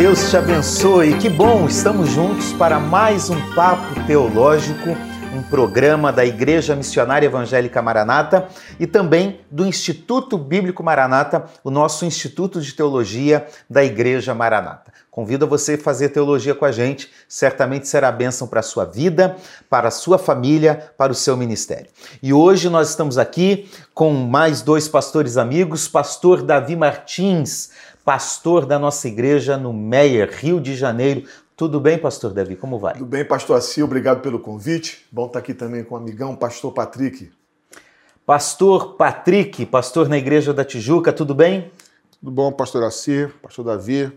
Deus te abençoe. Que bom, estamos juntos para mais um Papo Teológico, um programa da Igreja Missionária Evangélica Maranata e também do Instituto Bíblico Maranata, o nosso Instituto de Teologia da Igreja Maranata. Convido você a fazer teologia com a gente, certamente será bênção para a sua vida, para a sua família, para o seu ministério. E hoje nós estamos aqui com mais dois pastores amigos, pastor Davi Martins, pastor da nossa igreja no Meier, Rio de Janeiro. Tudo bem, pastor Davi? Como vai? Tudo bem, pastor Assi, obrigado pelo convite. Bom estar aqui também com o amigão, pastor Patrick. Pastor Patrick, pastor na igreja da Tijuca, tudo bem? Tudo bom, pastor Assi, pastor Davi.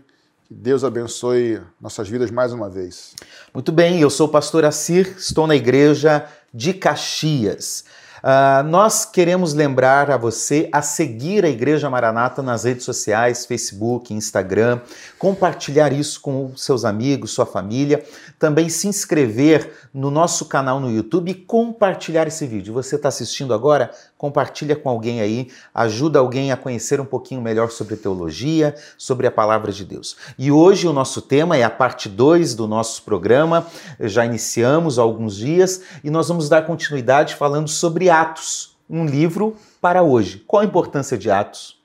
Que Deus abençoe nossas vidas mais uma vez. Muito bem, eu sou o pastor Assir, estou na igreja de Caxias. Uh, nós queremos lembrar a você a seguir a Igreja Maranata nas redes sociais, Facebook, Instagram, compartilhar isso com seus amigos, sua família, também se inscrever no nosso canal no YouTube e compartilhar esse vídeo. Você está assistindo agora? Compartilha com alguém aí, ajuda alguém a conhecer um pouquinho melhor sobre teologia, sobre a palavra de Deus. E hoje o nosso tema é a parte 2 do nosso programa. Já iniciamos há alguns dias e nós vamos dar continuidade falando sobre Atos, um livro para hoje. Qual a importância de Atos?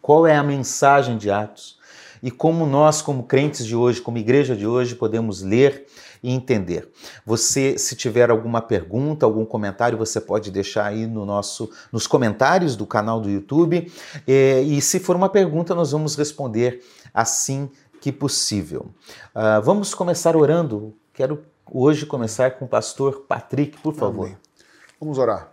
Qual é a mensagem de Atos? E como nós, como crentes de hoje, como igreja de hoje, podemos ler e entender. Você, se tiver alguma pergunta, algum comentário, você pode deixar aí no nosso, nos comentários do canal do YouTube. E, e se for uma pergunta, nós vamos responder assim que possível. Uh, vamos começar orando. Quero hoje começar com o pastor Patrick, por favor. Amém. Vamos orar.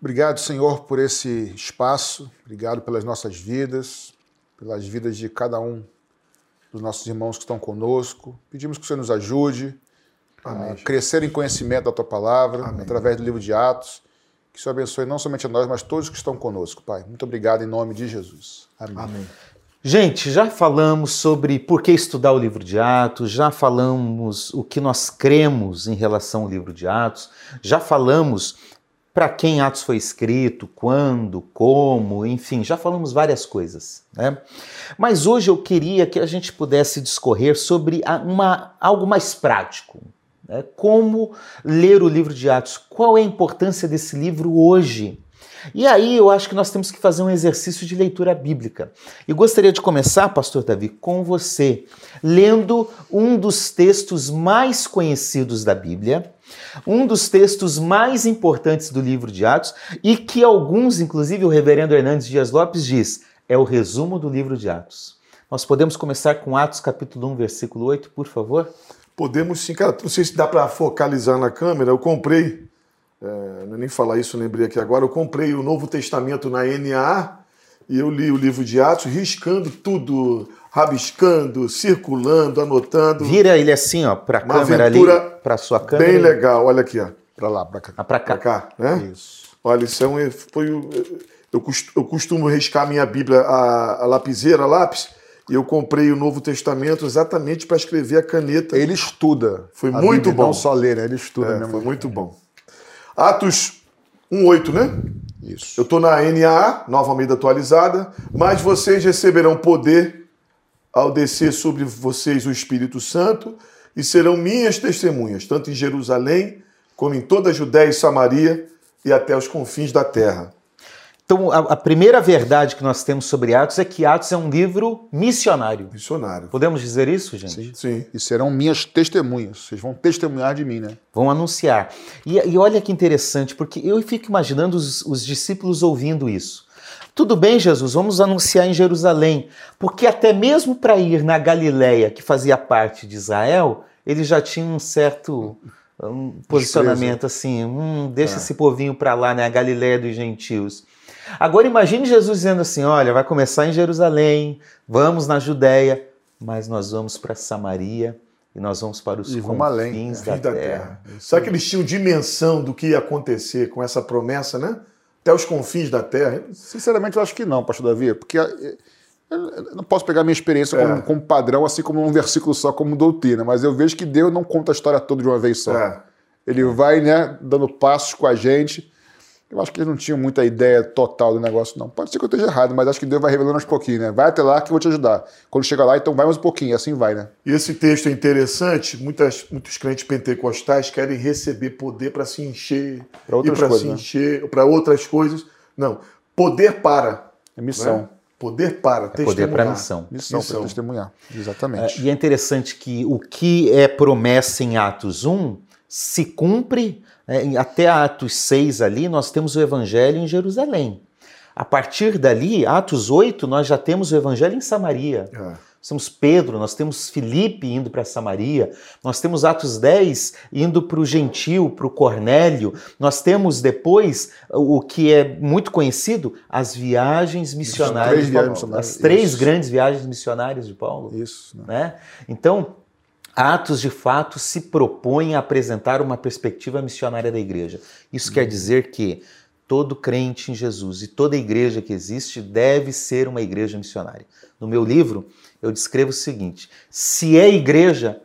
Obrigado, Senhor, por esse espaço. Obrigado pelas nossas vidas, pelas vidas de cada um dos nossos irmãos que estão conosco. Pedimos que o Senhor nos ajude Amém. a crescer em conhecimento da tua palavra, Amém. através do livro de Atos. Que o Senhor abençoe não somente a nós, mas todos que estão conosco, Pai. Muito obrigado em nome de Jesus. Amém. Amém. Gente, já falamos sobre por que estudar o livro de Atos, já falamos o que nós cremos em relação ao livro de Atos, já falamos para quem Atos foi escrito, quando, como, enfim, já falamos várias coisas. Né? Mas hoje eu queria que a gente pudesse discorrer sobre uma, algo mais prático. Né? Como ler o livro de Atos? Qual é a importância desse livro hoje? E aí eu acho que nós temos que fazer um exercício de leitura bíblica. E gostaria de começar, pastor Davi, com você, lendo um dos textos mais conhecidos da Bíblia, um dos textos mais importantes do livro de Atos e que alguns, inclusive o reverendo Hernandes Dias Lopes diz, é o resumo do livro de Atos. Nós podemos começar com Atos capítulo 1, versículo 8, por favor? Podemos sim, cara, não sei se dá para focalizar na câmera, eu comprei é, é nem falar isso, lembrei aqui agora. Eu comprei o Novo Testamento na NA e eu li o livro de Atos, riscando tudo, rabiscando, circulando, anotando. Vira ele assim, ó, para a câmera ali, para sua câmera. Bem legal, olha aqui, ó. Para lá, para cá. Ah, para cá. Pra cá, né? Isso. Olha, isso é um. Foi, eu, costumo, eu costumo riscar minha Bíblia a, a lapiseira, a lápis. E eu comprei o Novo Testamento exatamente para escrever a caneta. Ele estuda. Foi muito Bíblia, bom. Não só ler, né? Ele estuda é, mesmo. Foi muito bom. Atos 1,8, né? Isso. Eu estou na NAA, nova Almeida atualizada, mas vocês receberão poder ao descer sobre vocês o Espírito Santo e serão minhas testemunhas, tanto em Jerusalém como em toda a Judéia e Samaria e até os confins da terra. Então, a, a, primeira verdade que nós temos sobre Atos é que Atos é um livro missionário. Missionário. Podemos dizer isso, gente? Sim. Sim. E serão minhas testemunhas. Vocês vão testemunhar de mim, né? Vão anunciar. E, e olha que interessante, porque eu fico imaginando os, os discípulos ouvindo isso. Tudo bem, Jesus, vamos anunciar em Jerusalém, porque até mesmo para ir na Galileia, que fazia parte de Israel, eles já tinham um certo um posicionamento assim, hum, deixa é. esse povinho para lá, né, a Galileia dos gentios. Agora imagine Jesus dizendo assim: olha, vai começar em Jerusalém, vamos na Judéia, mas nós vamos para Samaria e nós vamos para os e confins além, da, da, terra. terra. Será que eles tinham dimensão do que ia acontecer com essa promessa, né? Até os confins da terra? Sinceramente, eu acho que não, pastor Davi, porque eh, eu não posso pegar minha experiência é. como, como, padrão, assim como um versículo só, como doutrina, mas eu vejo que Deus não conta a história toda de uma vez só. É. Ele vai, né, dando passos com a gente Eu acho que eles não tinham muita ideia total do negócio, não. Pode ser que eu esteja errado, mas acho que Deus vai revelando aos pouquinhos, né? Vai até lá que eu vou te ajudar. Quando chega lá, então vai mais um pouquinho, assim vai, né? E esse texto é interessante. Muitas, muitos crentes pentecostais querem receber poder para se encher. Para outras para coisas. se né? encher, para outras coisas. Não. Poder para. É missão. né? Poder para. É poder para testemunhar. missão. Missão, Missão. para testemunhar. É, Exatamente. e é interessante que o que é promessa em Atos 1 se cumpre é, até Atos 6 ali, nós temos o evangelho em Jerusalém. A partir dali, Atos 8, nós já temos o evangelho em Samaria. É. Nós temos Pedro, nós temos Filipe indo para Samaria, nós temos Atos 10 indo para o gentil, para o Cornélio, nós temos depois o que é muito conhecido, as viagens missionárias três de viagens Paulo. missionárias, As três isso. grandes viagens missionárias de Paulo Isso. Né? né? Então, Atos de fato se propõe a apresentar uma perspectiva missionária da igreja. Isso quer dizer que todo crente em Jesus e toda igreja que existe deve ser uma igreja missionária. No meu livro, eu descrevo o seguinte: se é igreja,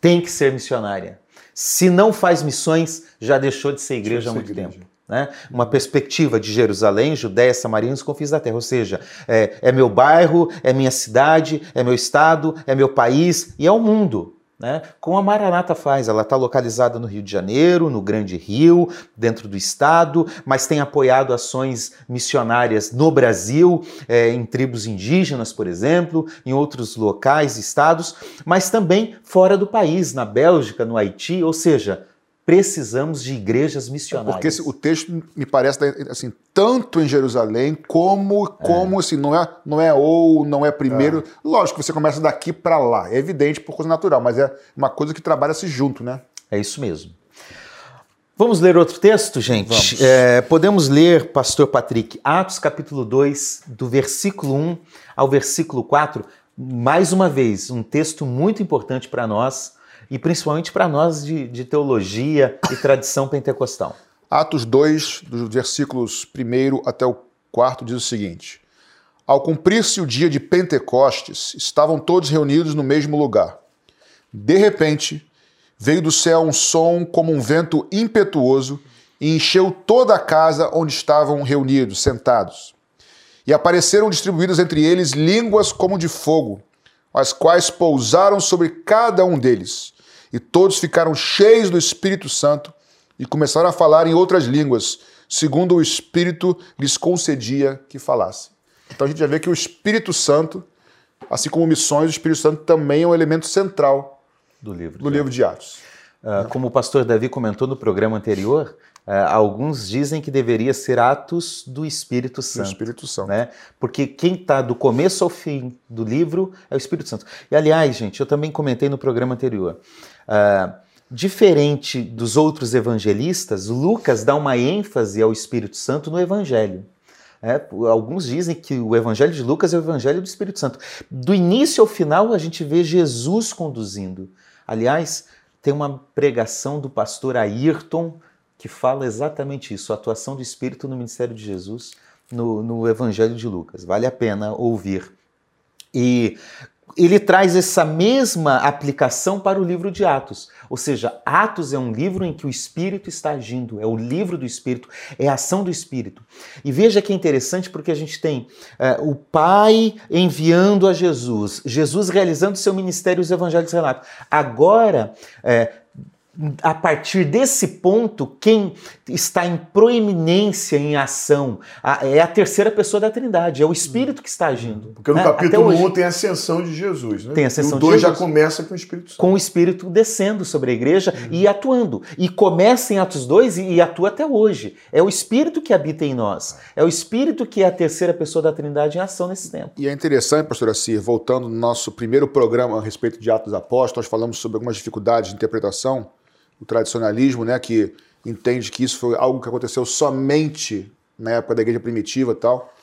tem que ser missionária. Se não faz missões, já deixou de ser igreja há muito igreja. tempo. Né? Uma perspectiva de Jerusalém, Judéia, Samaria e os confins da terra. Ou seja, é, é meu bairro, é minha cidade, é meu estado, é meu país e é o mundo. Né? Como a Maranata faz, ela está localizada no Rio de Janeiro, no Grande Rio, dentro do estado, mas tem apoiado ações missionárias no Brasil, é, em tribos indígenas, por exemplo, em outros locais, estados, mas também fora do país, na Bélgica, no Haiti, ou seja, precisamos de igrejas missionárias. Porque esse- o texto me parece assim, tanto em Jerusalém como como assim, não é não é ou não é primeiro. Lógico que você começa daqui para lá, é evidente por coisa natural, mas é uma coisa que trabalha-se junto, né? É isso mesmo. Vamos ler outro texto, gente? É, podemos ler, Pastor Patrick, Atos capítulo 2, do versículo 1 ao versículo 4. Mais uma vez, um texto muito importante para nós e principalmente para nós de, de teologia e tradição pentecostal. Atos 2, dos versículos 1 até o 4, diz o seguinte: Ao cumprir-se o dia de Pentecostes, estavam todos reunidos no mesmo lugar. De repente, veio do céu um som como um vento impetuoso e encheu toda a casa onde estavam reunidos, sentados. E apareceram distribuídas entre eles línguas como de fogo, as quais pousaram sobre cada um deles. E todos ficaram cheios do Espírito Santo e começaram a falar em outras línguas, segundo o Espírito lhes concedia que falassem. Então a gente já vê que o Espírito Santo, assim como missões, o Espírito Santo também é um elemento central Do livro. do livro de Atos. Ah, como o pastor Davi comentou no programa anterior, ah, alguns dizem que deveria ser Atos do Espírito Do Santo. Espírito Santo. né? Porque quem está do começo ao fim do livro é o Espírito Santo. E aliás, gente, eu também comentei no programa anterior. Ah, diferente dos outros evangelistas, Lucas dá uma ênfase ao Espírito Santo no Evangelho. É, alguns dizem que o Evangelho de Lucas é o Evangelho do Espírito Santo. Do início ao final, a gente vê Jesus conduzindo. Aliás, tem uma pregação do pastor Ayrton que fala exatamente isso, a atuação do Espírito no ministério de Jesus no, no Evangelho de Lucas. Vale a pena ouvir. E ele traz essa mesma aplicação para o livro de Atos. Ou seja, Atos é um livro em que o Espírito está agindo, é o livro do Espírito, é a ação do Espírito. E veja que é interessante porque a gente tem eh, o Pai enviando a Jesus, Jesus realizando seu ministério e os evangelhos relatam. Agora, eh, a partir desse ponto, quem está em proeminência em ação a- é a terceira pessoa da Trindade, é o Espírito que está agindo. Porque no né? Capítulo hoje. 1 tem a ascensão de Jesus, né? Tem a ascensão e de o 2 já Jesus. começa com o Espírito Santo. com o Espírito descendo sobre a igreja e atuando. E começa em Atos 2 e, e atua até hoje. É o Espírito que habita em nós. É o Espírito que é a terceira pessoa da Trindade em ação nesse tempo. E é interessante, pastor Assir, voltando no nosso primeiro programa a respeito de Atos Apóstolos, nós falamos sobre algumas dificuldades de interpretação, o tradicionalismo, né, que entende que isso foi algo que aconteceu somente na época da igreja primitiva e tal.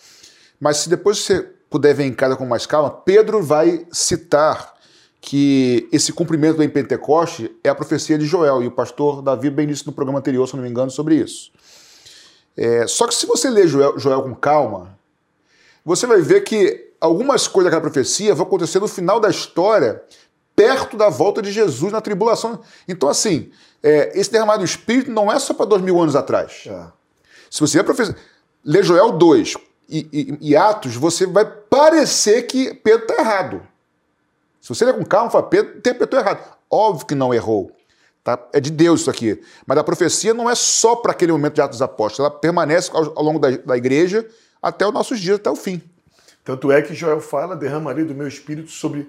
Mas se depois você puder ver em casa com mais calma, Pedro vai citar que esse cumprimento em Pentecoste é a profecia de Joel, e o pastor Davi bem disse no programa anterior, se não me engano, sobre isso. É, só que se você ler Joel, Joel com calma, você vai ver que algumas coisas daquela profecia vão acontecer no final da história, perto da volta de Jesus na tribulação. Então, assim, é, esse derramado do Espírito não é só para dois mil anos atrás. É. Se você é professor, ler Joel 2 e, e, e, Atos, você vai parecer que Pedro está errado. Se você ler com calma, fala, Pedro interpretou errado. Óbvio que não errou. Tá? É de Deus isso aqui. Mas a profecia não é só para aquele momento de Atos dos Apóstolos, ela permanece ao, ao longo da, da igreja até os nossos dias, até o fim. Tanto é que Joel fala: derramarei do meu espírito sobre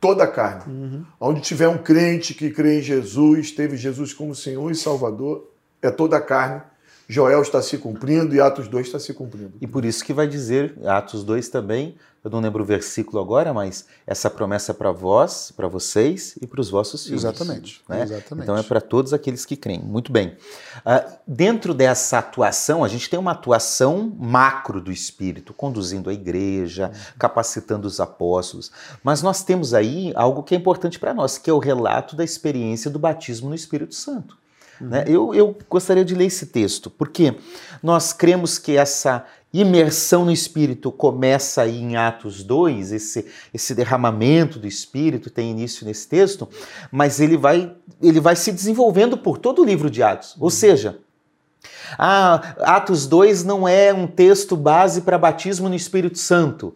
toda a carne. Uhum. Onde tiver um crente que crê em Jesus, teve Jesus como Senhor e Salvador, é toda a carne. Joel está se cumprindo e Atos 2 está se cumprindo. E por isso que vai dizer, Atos 2 também, eu não lembro o versículo agora, mas essa promessa é para vós, para vocês e para os vossos filhos. Exatamente. Né? Exatamente. Então é para todos aqueles que creem. Muito bem. Uh, dentro dessa atuação, a gente tem uma atuação macro do Espírito, conduzindo a igreja, capacitando os apóstolos. Mas nós temos aí algo que é importante para nós, que é o relato da experiência do batismo no Espírito Santo. Uhum. Né? Eu, eu gostaria de ler esse texto, porque nós cremos que essa imersão no Espírito começa aí em Atos 2, esse, esse derramamento do Espírito tem início nesse texto, mas ele vai, ele vai se desenvolvendo por todo o livro de Atos. Ou uhum. seja, ah, Atos 2 não é um texto base para batismo no Espírito Santo.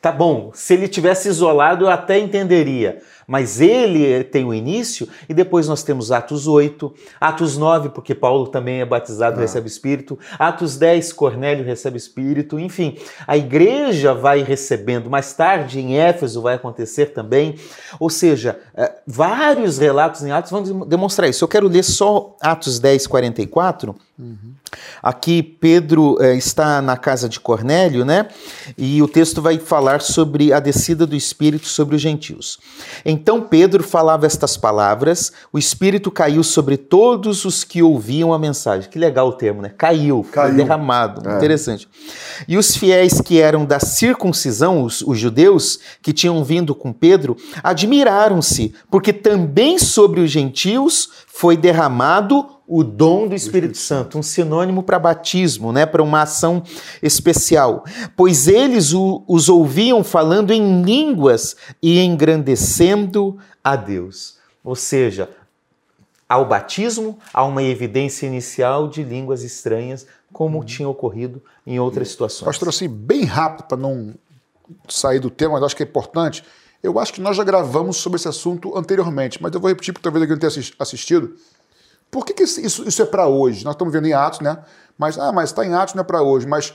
Tá bom, se ele tivesse isolado eu até entenderia mas ele tem o início e depois nós temos Atos 8, Atos 9, porque Paulo também é batizado, e ah. recebe Espírito, Atos 10, Cornélio recebe Espírito, enfim, a igreja vai recebendo, mais tarde em Éfeso vai acontecer também, ou seja, é, vários relatos em Atos vão demonstrar isso. Eu quero ler só Atos 10, 44, Uhum. Aqui Pedro é, está na casa de Cornélio, né? E o texto vai falar sobre a descida do Espírito sobre os gentios. Então Pedro falava estas palavras, o Espírito caiu sobre todos os que ouviam a mensagem. Que legal o termo, né? Caiu, caiu. derramado. É. Interessante. E os fiéis que eram da circuncisão, os, os judeus, que tinham vindo com Pedro, admiraram-se, porque também sobre os gentios foi derramado o dom do Espírito Santo, um sinônimo para batismo, né, para uma ação especial. Pois eles o, os ouviam falando em línguas e engrandecendo a Deus. Ou seja, ao batismo há uma evidência inicial de línguas estranhas, como uhum. tinha ocorrido em outras situações. Pastor, assim, bem rápido para não sair do tema, mas acho que é importante. Eu acho que nós já gravamos sobre esse assunto anteriormente, mas eu vou repetir porque talvez alguém não tenha assistido. Por que, que isso, isso é para hoje? Nós estamos vendo em Atos, né? Mas, ah, mas está em Atos, não é para hoje. Mas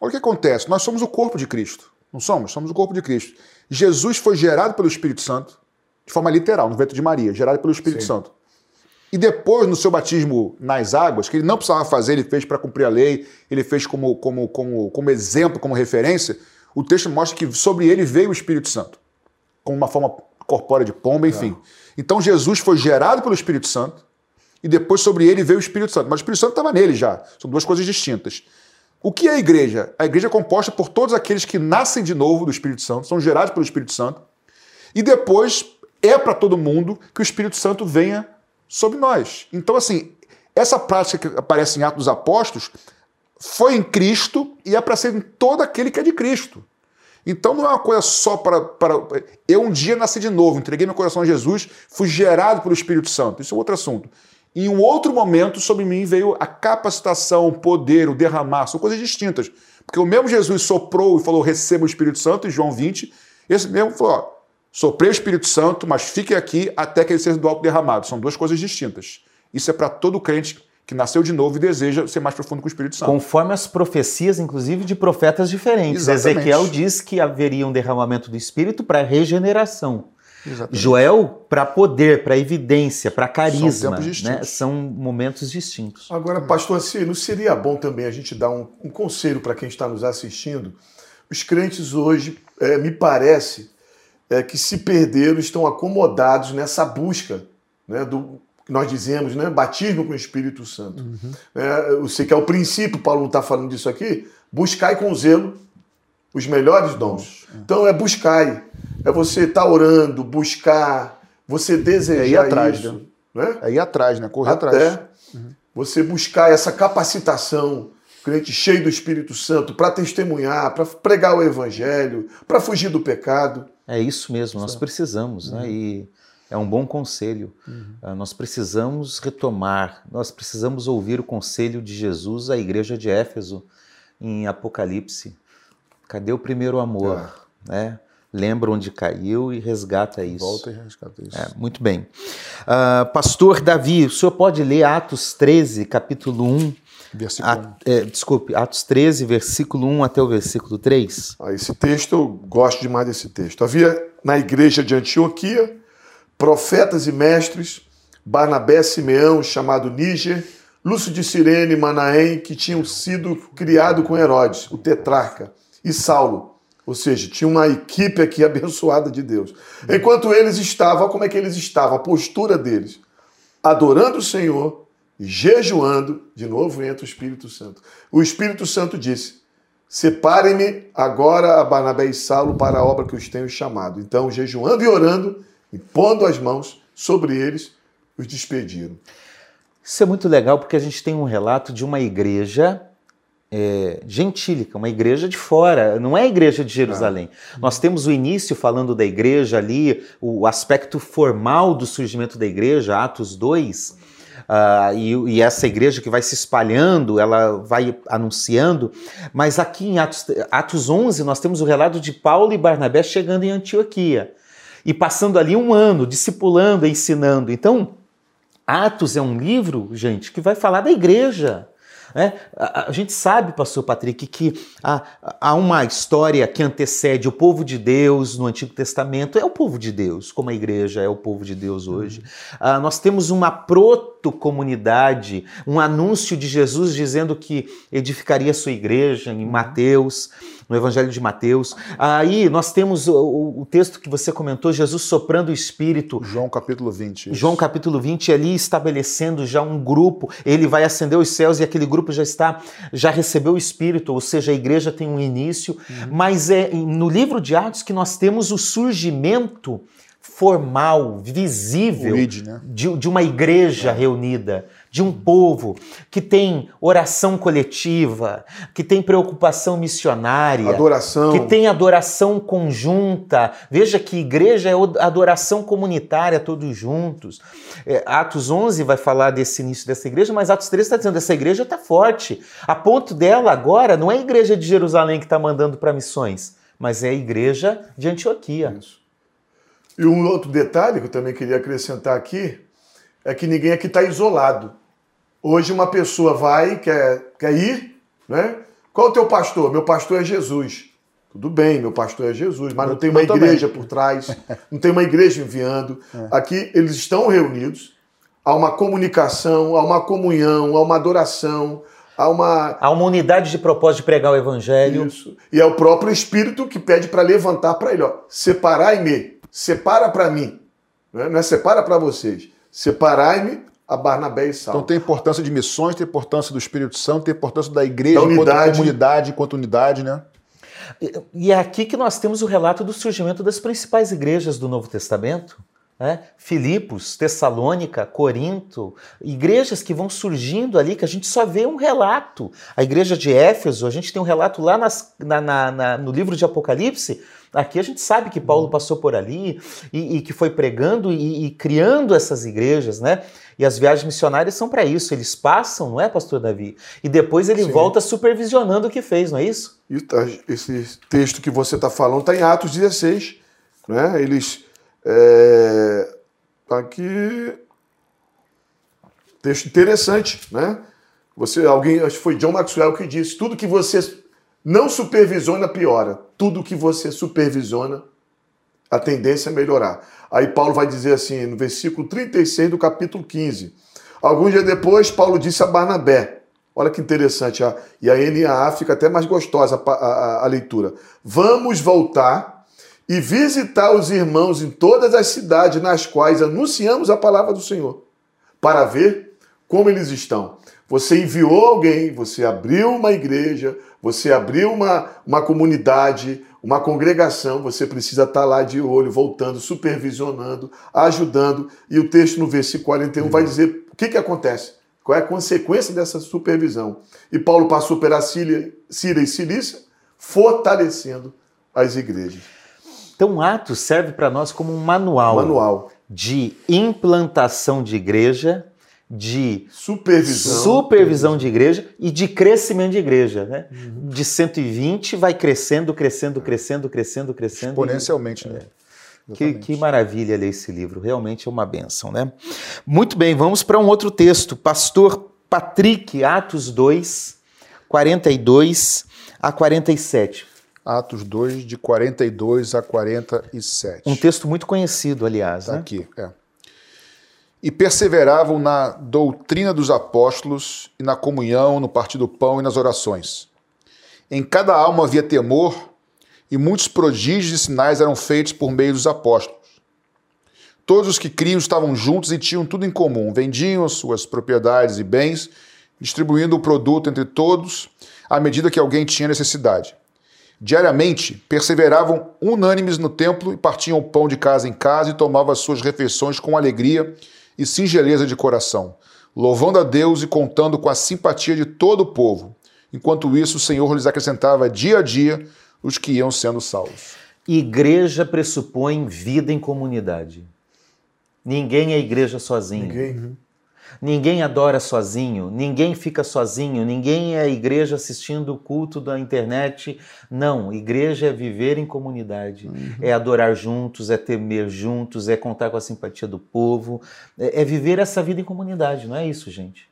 olha o que acontece. Nós somos o corpo de Cristo. Não somos? Somos o corpo de Cristo. Jesus foi gerado pelo Espírito Santo, de forma literal, no ventre de Maria, gerado pelo Espírito Sim. Santo. E depois, no seu batismo nas águas, que ele não precisava fazer, ele fez para cumprir a lei, ele fez como, como, como, como exemplo, como referência, o texto mostra que sobre ele veio o Espírito Santo, com uma forma corpórea de pomba, enfim. É. Então Jesus foi gerado pelo Espírito Santo, e depois sobre ele veio o Espírito Santo. Mas o Espírito Santo estava nele já. São duas coisas distintas. O que é a igreja? A igreja é composta por todos aqueles que nascem de novo do Espírito Santo, são gerados pelo Espírito Santo, e depois é para todo mundo que o Espírito Santo venha sobre nós. Então, assim, essa prática que aparece em Atos dos Apóstolos foi em Cristo e é para ser em todo aquele que é de Cristo. Então não é uma coisa só para, para. Eu um dia nasci de novo, entreguei meu coração a Jesus, fui gerado pelo Espírito Santo. Isso é outro assunto. Em um outro momento, sobre mim veio a capacitação, o poder, o derramar, são coisas distintas. Porque o mesmo Jesus soprou e falou: receba o Espírito Santo, em João 20, esse mesmo falou: ó, soprei o Espírito Santo, mas fique aqui até que ele seja do alto derramado. São duas coisas distintas. Isso é para todo crente que nasceu de novo e deseja ser mais profundo com o Espírito Santo. Conforme as profecias, inclusive, de profetas diferentes. Exatamente. Ezequiel diz que haveria um derramamento do Espírito para regeneração. Exatamente. Joel para poder, para evidência, para carisma. São, né? São momentos distintos. Agora, pastor, assim, não seria bom também a gente dar um, um conselho para quem está nos assistindo? Os crentes hoje, é, me parece, é, que se perderam, estão acomodados nessa busca né, do que nós dizemos, né, batismo com o Espírito Santo. Uhum. É, eu sei que é o princípio, Paulo não está falando disso aqui, buscai com zelo os melhores dons. Então é buscai, é você estar tá orando, buscar, você desejar é ir atrás, isso. Né? É ir atrás, né? Correr Até atrás. Uhum. Você buscar essa capacitação, crente cheio do Espírito Santo, para testemunhar, para pregar o Evangelho, para fugir do pecado. É isso mesmo, nós precisamos, né? uhum. né? E é um bom conselho. Uhum. Uh, nós precisamos retomar, nós precisamos ouvir o conselho de Jesus à igreja de Éfeso em Apocalipse. Cadê o primeiro amor? É. Né? Lembra onde caiu e resgata isso. Volta e resgata isso. É, muito bem. Uh, Pastor Davi, o senhor pode ler Atos 13, capítulo 1, Versículo a, é, desculpe, Atos 13, versículo 1 até o versículo 3. Ah, esse texto, eu gosto demais desse texto. Havia na igreja de Antioquia profetas e mestres, Barnabé, Simeão, chamado Níger, Lúcio de Sirene e Manaém, que tinham sido criados com Herodes, o tetrarca, e Saulo. Ou seja, tinha uma equipe aqui abençoada de Deus. Enquanto eles estavam, como é que eles estavam? A postura deles, adorando o Senhor jejuando, de novo entra o Espírito Santo. O Espírito Santo disse: Separem-me agora a Barnabé e Saulo para a obra que os tenho chamado. Então, jejuando e orando, e pondo as mãos sobre eles, os despediram. Isso é muito legal porque a gente tem um relato de uma igreja é, gentílica, uma igreja de fora, não é a igreja de Jerusalém. Ah. Nós temos o início falando da igreja ali, o aspecto formal do surgimento da igreja, Atos 2, Uh, e, e, essa igreja que vai se espalhando, ela vai anunciando. Mas aqui em Atos, Atos 11, nós temos o relato de Paulo e Barnabé chegando em Antioquia e passando ali um ano, discipulando, ensinando. Então, Atos é um livro, gente, que vai falar da igreja. É, a, a, gente sabe, pastor Patrick, que há, há, uma história que antecede o povo de Deus no Antigo Testamento, é o povo de Deus, como a igreja é o povo de Deus hoje. Uhum. nós temos uma proto-comunidade, um anúncio de Jesus dizendo que edificaria sua igreja em Mateus no Evangelho de Mateus. Aí nós temos o, o, texto que você comentou, Jesus soprando o Espírito. João capítulo 20. Isso. João capítulo 20, ali estabelecendo já um grupo, ele vai acender os céus e aquele grupo já está, já recebeu o Espírito, ou seja, a igreja tem um início, uhum. mas é no livro de Atos que nós temos o surgimento formal, visível né? de, de, uma igreja é. reunida de um povo que tem oração coletiva, que tem preocupação missionária, adoração. que tem adoração conjunta. Veja que igreja é adoração comunitária, todos juntos. É, Atos 11 vai falar desse início dessa igreja, mas Atos 13 está dizendo essa igreja está forte. A ponto dela agora não é a igreja de Jerusalém que está mandando para missões, mas é a igreja de Antioquia. Isso. E um outro detalhe que eu também queria acrescentar aqui é que ninguém aqui está isolado. Hoje uma pessoa vai, quer, quer ir, né? Qual é o teu pastor? Meu pastor é Jesus. Tudo bem, meu pastor é Jesus, mas não tem uma igreja por trás, não tem uma igreja enviando. É. Aqui eles estão reunidos, há uma comunicação, há uma comunhão, há uma adoração, há uma. Há uma unidade de propósito de pregar o evangelho. Isso. E é o próprio Espírito que pede para levantar para ele: ó, separai-me, separa para mim. Não é, não é separa para vocês. Separai-me a Barnabé e Saulo. Então tem importância de missões, tem importância do Espírito Santo, tem importância da igreja da enquanto comunidade, enquanto unidade, né? E é aqui que nós temos o relato do surgimento das principais igrejas do Novo Testamento. Né? Filipos, Tessalônica, Corinto, igrejas que vão surgindo ali, que a gente só vê um relato. A igreja de Éfeso, a gente tem um relato lá nas, na, na, na, no livro de Apocalipse. Aqui a gente sabe que Paulo passou por ali e, e que foi pregando e, e criando essas igrejas, né? E as viagens missionárias são para isso. Eles passam, não é, pastor Davi? E depois ele Sim. volta supervisionando o que fez, não é isso? Tá, esse texto que você está falando está em Atos 16. Né? Eles. É, aqui. Texto interessante, né? Você, alguém, acho que foi John Maxwell que disse: tudo que você não supervisiona piora. Tudo que você supervisiona, a tendência é melhorar. Aí Paulo vai dizer assim, no versículo 36 do capítulo 15. Alguns dias depois, Paulo disse a Barnabé, olha que interessante, e a NAA fica até mais gostosa a, a, a leitura. Vamos voltar e visitar os irmãos em todas as cidades nas quais anunciamos a palavra do Senhor, para ver como eles estão. Você enviou alguém, você abriu uma igreja, você abriu uma, uma comunidade, uma congregação, você precisa estar lá de olho, voltando, supervisionando, ajudando. E o texto no versículo 41 uhum. vai dizer o que, que acontece, qual é a consequência dessa supervisão. E Paulo passou pela Síria, Síria e Cilícia, fortalecendo as igrejas. Então, Atos serve para nós como um manual. Manual. de implantação de igreja, de supervisão, supervisão de igreja e de crescimento de igreja. Né? Uhum. De 120 vai crescendo, crescendo, crescendo, crescendo, crescendo. Exponencialmente, e... né? Que, que, maravilha ler esse livro, realmente é uma benção, né? Muito bem, vamos para um outro texto. Pastor Patrick, Atos 2, 42 a 47. Atos 2, de 42 a 47. Um texto muito conhecido, aliás. Está né? aqui, é. E perseveravam na doutrina dos apóstolos e na comunhão, no partir do pão e nas orações. Em cada alma havia temor e muitos prodígios e sinais eram feitos por meio dos apóstolos. Todos os que criam estavam juntos e tinham tudo em comum, vendiam suas propriedades e bens, distribuindo o produto entre todos à medida que alguém tinha necessidade. Diariamente, perseveravam unânimes no templo e partiam o pão de casa em casa e tomavam as suas refeições com alegria e singeleza de coração, louvando a Deus e contando com a simpatia de todo o povo. Enquanto isso, o Senhor lhes acrescentava dia a dia os que iam sendo salvos. Igreja pressupõe vida em comunidade. Ninguém é igreja sozinho. Ninguém. Ninguém adora sozinho, ninguém fica sozinho, ninguém é igreja assistindo o culto da internet. Não, igreja é viver em comunidade, uhum. é adorar juntos, é temer juntos, é contar com a simpatia do povo, é, é, viver essa vida em comunidade, não é isso, gente?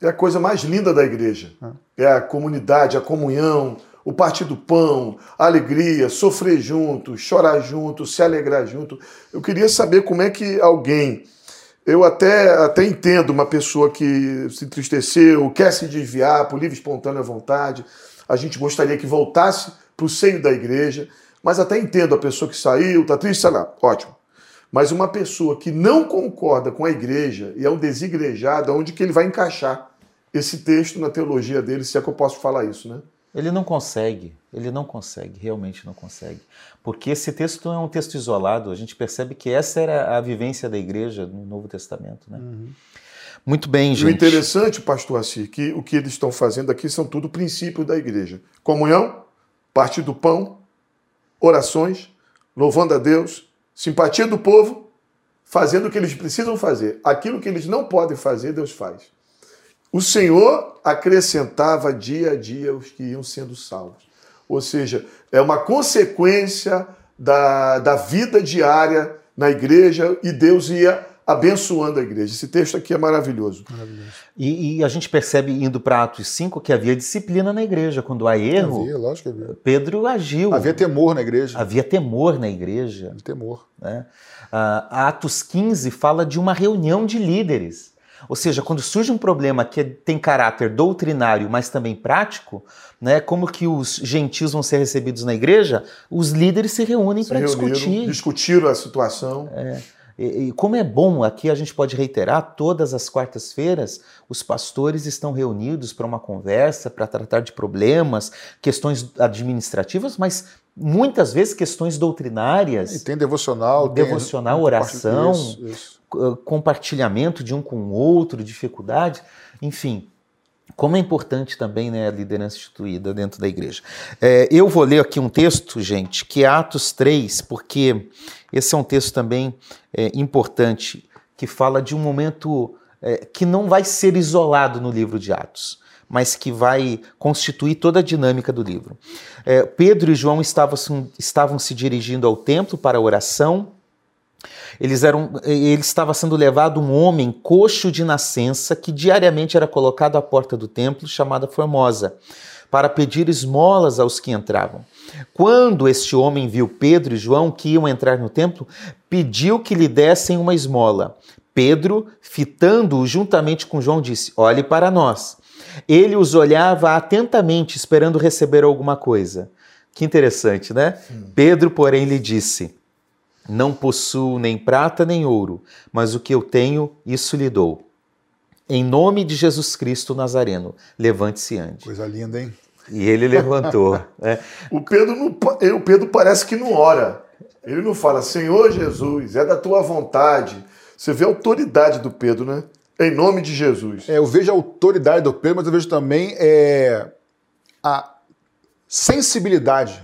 É a coisa mais linda da igreja. É, é a comunidade, a comunhão, o partir do pão, a alegria, sofrer junto, chorar junto, se alegrar junto. Eu queria saber como é que alguém. Eu até, até entendo uma pessoa que se entristeceu, quer se desviar por livre espontânea vontade. A gente gostaria que voltasse para o seio da igreja, mas até entendo a pessoa que saiu, está triste, sei lá, ótimo. Mas uma pessoa que não concorda com a igreja e é um desigrejado, onde que ele vai encaixar esse texto na teologia dele, se é que eu posso falar isso, né? Ele não consegue, ele não consegue, realmente não consegue. Porque esse texto não é um texto isolado, a gente percebe que essa era a vivência da igreja no Novo Testamento. Né? Uhum. Muito bem, gente. E o interessante, pastor Assir, que o que eles estão fazendo aqui são tudo princípios da igreja: comunhão, parte do pão, orações, louvando a Deus, simpatia do povo, fazendo o que eles precisam fazer. Aquilo que eles não podem fazer, Deus faz. O Senhor acrescentava dia a dia os que iam sendo salvos. Ou seja, é uma consequência da, da vida diária na igreja e Deus ia abençoando a igreja. Esse texto aqui é maravilhoso. maravilhoso. E, e, a gente percebe, indo para Atos 5, que havia disciplina na igreja. Quando há erro, havia, lógico que havia. Pedro agiu. Havia temor na igreja. Havia temor na igreja. Temor. Né? Uh, Atos 15 fala de uma reunião de líderes. Ou seja, quando surge um problema que tem caráter doutrinário, mas também prático, né, como que os gentios vão ser recebidos na igreja, os líderes se reúnem para discutir. Discutiram a situação. É. E, e, como é bom, aqui a gente pode reiterar, todas as quartas-feiras os pastores estão reunidos para uma conversa, para tratar de problemas, questões administrativas, mas muitas vezes questões doutrinárias. E tem devocional, devocional, tem... oração. Isso, isso compartilhamento de um com o outro, dificuldade, enfim. Como é importante também né, a liderança instituída dentro da igreja. É, eu vou ler aqui um texto, gente, que é Atos 3, porque esse é um texto também é, importante, que fala de um momento é, que não vai ser isolado no livro de Atos, mas que vai constituir toda a dinâmica do livro. É, Pedro e João estavam, estavam se dirigindo ao templo para a oração eles eram, ele estava sendo levado um homem coxo de nascença que diariamente era colocado à porta do templo, chamada Formosa, para pedir esmolas aos que entravam. Quando este homem viu Pedro e João que iam entrar no templo, pediu que lhe dessem uma esmola. Pedro, fitando-o juntamente com João, disse: Olhe para nós. Ele os olhava atentamente, esperando receber alguma coisa. Que interessante, né? Pedro, porém, lhe disse: não possuo nem prata nem ouro, mas o que eu tenho, isso lhe dou. Em nome de Jesus Cristo Nazareno, levante-se e ande. Coisa linda, hein? E ele levantou. né? o, Pedro não, o Pedro parece que não ora. Ele não fala, Senhor Jesus, é da tua vontade. Você vê a autoridade do Pedro, né? Em nome de Jesus. É, eu vejo a autoridade do Pedro, mas eu vejo também é, a sensibilidade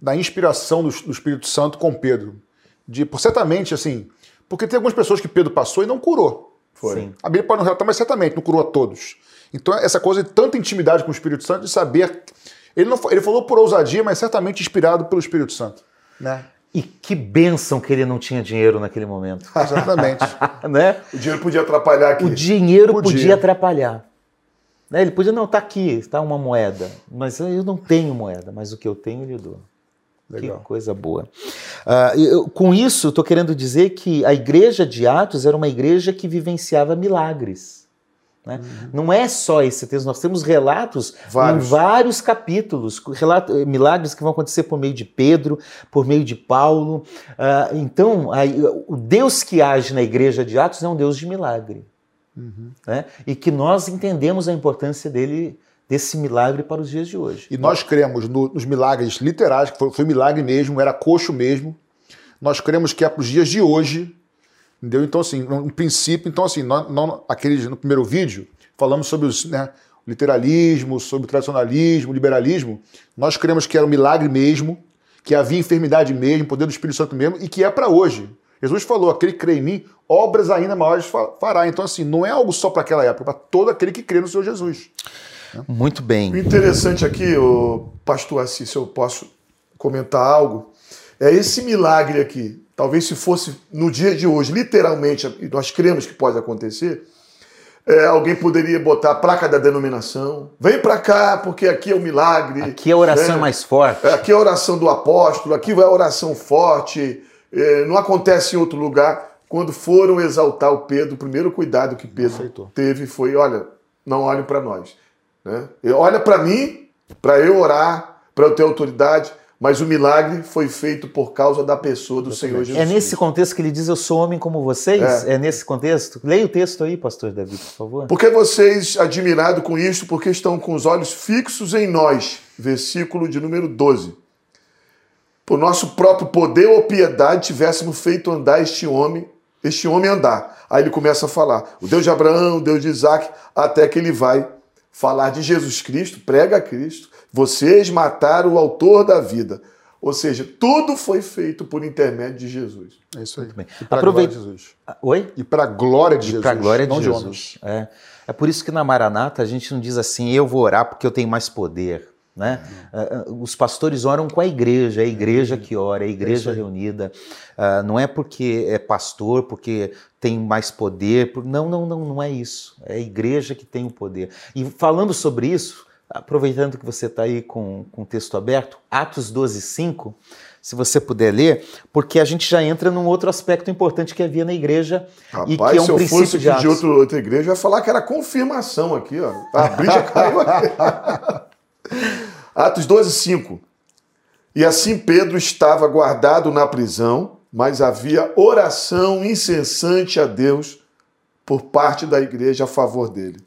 da inspiração do, do Espírito Santo com Pedro de, certamente, assim, Porque tem algumas pessoas que Pedro passou e não curou. Foi. Sim. A Bíblia pode não relatar, mas certamente não curou a todos. Então, essa coisa de tanta intimidade com o Espírito Santo, de saber. Ele, não, ele falou por ousadia, mas certamente inspirado pelo Espírito Santo. Né? E que bênção que ele não tinha dinheiro naquele momento. Exatamente. né? O dinheiro podia atrapalhar aqui. O dinheiro podia, podia atrapalhar. Né? Ele podia, não, está aqui, está uma moeda. Mas eu não tenho moeda, mas o que eu tenho eu lhe dou. Legal. Que coisa boa. Uh, eu, com isso, estou querendo dizer que a igreja de Atos era uma igreja que vivenciava milagres. Né? Uhum. Não é só esse texto, nós temos relatos vários. em vários capítulos, relato, milagres que vão acontecer por meio de Pedro, por meio de Paulo. Uh, então, a, o Deus que age na igreja de Atos é um Deus de milagre. Uhum. Né? E que nós entendemos a importância dele desse milagre para os dias de hoje. E nós cremos no, nos milagres literais, que foi, foi milagre mesmo, era coxo mesmo. Nós cremos que é para os dias de hoje, entendeu? Então, assim, no princípio, então, assim, não, no primeiro vídeo, falamos sobre os, né, o literalismo, sobre o tradicionalismo, liberalismo. Nós cremos que era um milagre mesmo, que havia enfermidade mesmo, poder do Espírito Santo mesmo, e que é para hoje. Jesus falou: aquele que crê em mim, obras ainda maiores fará. Então, assim, não é algo só para aquela época, é para todo aquele que crê no Senhor Jesus. Muito bem. O interessante aqui, o pastor Assis, se eu posso comentar algo, é esse milagre aqui. Talvez se fosse no dia de hoje, literalmente, nós cremos que pode acontecer, é, alguém poderia botar a placa da denominação. Vem para cá, porque aqui é o um milagre. Aqui a oração né? é mais forte. É, aqui é a oração do apóstolo, aqui vai a oração forte. É, não acontece em outro lugar. Quando foram exaltar o Pedro, o primeiro cuidado que Pedro teve foi: olha, não olhem para nós. Né? Olha para mim, para eu orar, para eu ter autoridade, mas o milagre foi feito por causa da pessoa do Senhor Jesus. É nesse contexto que ele diz: Eu sou homem como vocês? É, é nesse contexto? Leia o texto aí, pastor Davi, por favor. Porque vocês, admirados com isto, porque estão com os olhos fixos em nós. Versículo de número 12. Por nosso próprio poder ou piedade tivéssemos feito andar este homem, este homem andar. Aí ele começa a falar: o Deus de Abraão, o Deus de Isaac, até que ele vai falar de Jesus Cristo, prega a Cristo. Vocês mataram o autor da vida. Ou seja, tudo foi feito por intermédio de Jesus. É isso aí. E para Aproveita... de Jesus. Ah, oi? E para a glória de Jesus. Para a glória de Jesus. É. é por isso que na Maranata a gente não diz assim, eu vou orar porque eu tenho mais poder. Né? Uhum. Os pastores oram com a igreja, é a igreja que ora, é a igreja é reunida. Uh, não é porque é pastor, porque tem mais poder. Por... Não, não, não, não é isso. É a igreja que tem o poder. E falando sobre isso, aproveitando que você está aí com, com o texto aberto, Atos 12, 5, se você puder ler, porque a gente já entra num outro aspecto importante que havia na igreja Rapaz, e que é um se eu princípio fosse de, de outro, outra igreja, eu ia falar que era confirmação aqui, ó. A briga caiu aqui. Atos 12, 5. E assim Pedro estava guardado na prisão, mas havia oração incessante a Deus por parte da igreja a favor dele.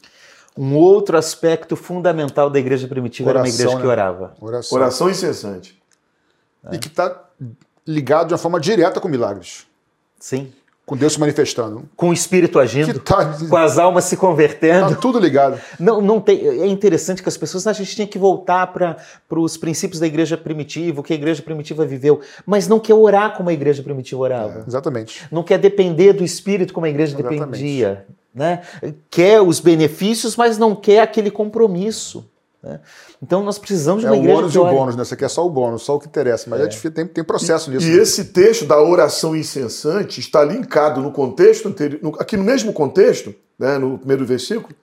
Um outro aspecto fundamental da igreja primitiva oração, era uma igreja né? que orava. Oração, oração incessante. É. E que está ligado de uma forma direta com milagres. Sim com Deus se manifestando. Com o Espírito agindo, tá, com as almas se convertendo. Tá tudo ligado. Não, não tem, é interessante que as pessoas, a gente tinha que voltar para os princípios da igreja primitiva, o que a igreja primitiva viveu, mas não quer orar como a igreja primitiva orava. É, exatamente. Não quer depender do Espírito como a igreja exatamente. dependia. Né? Quer os benefícios, mas não quer aquele compromisso. Né? Então nós precisamos de uma é igreja. O ônus e o bônus, né? Você quer só o bônus, só o que interessa, mas é. É tem, tem processo e, nisso. E né? esse texto da oração incessante está linkado no contexto anterior, aqui no mesmo contexto, né, no primeiro versículo,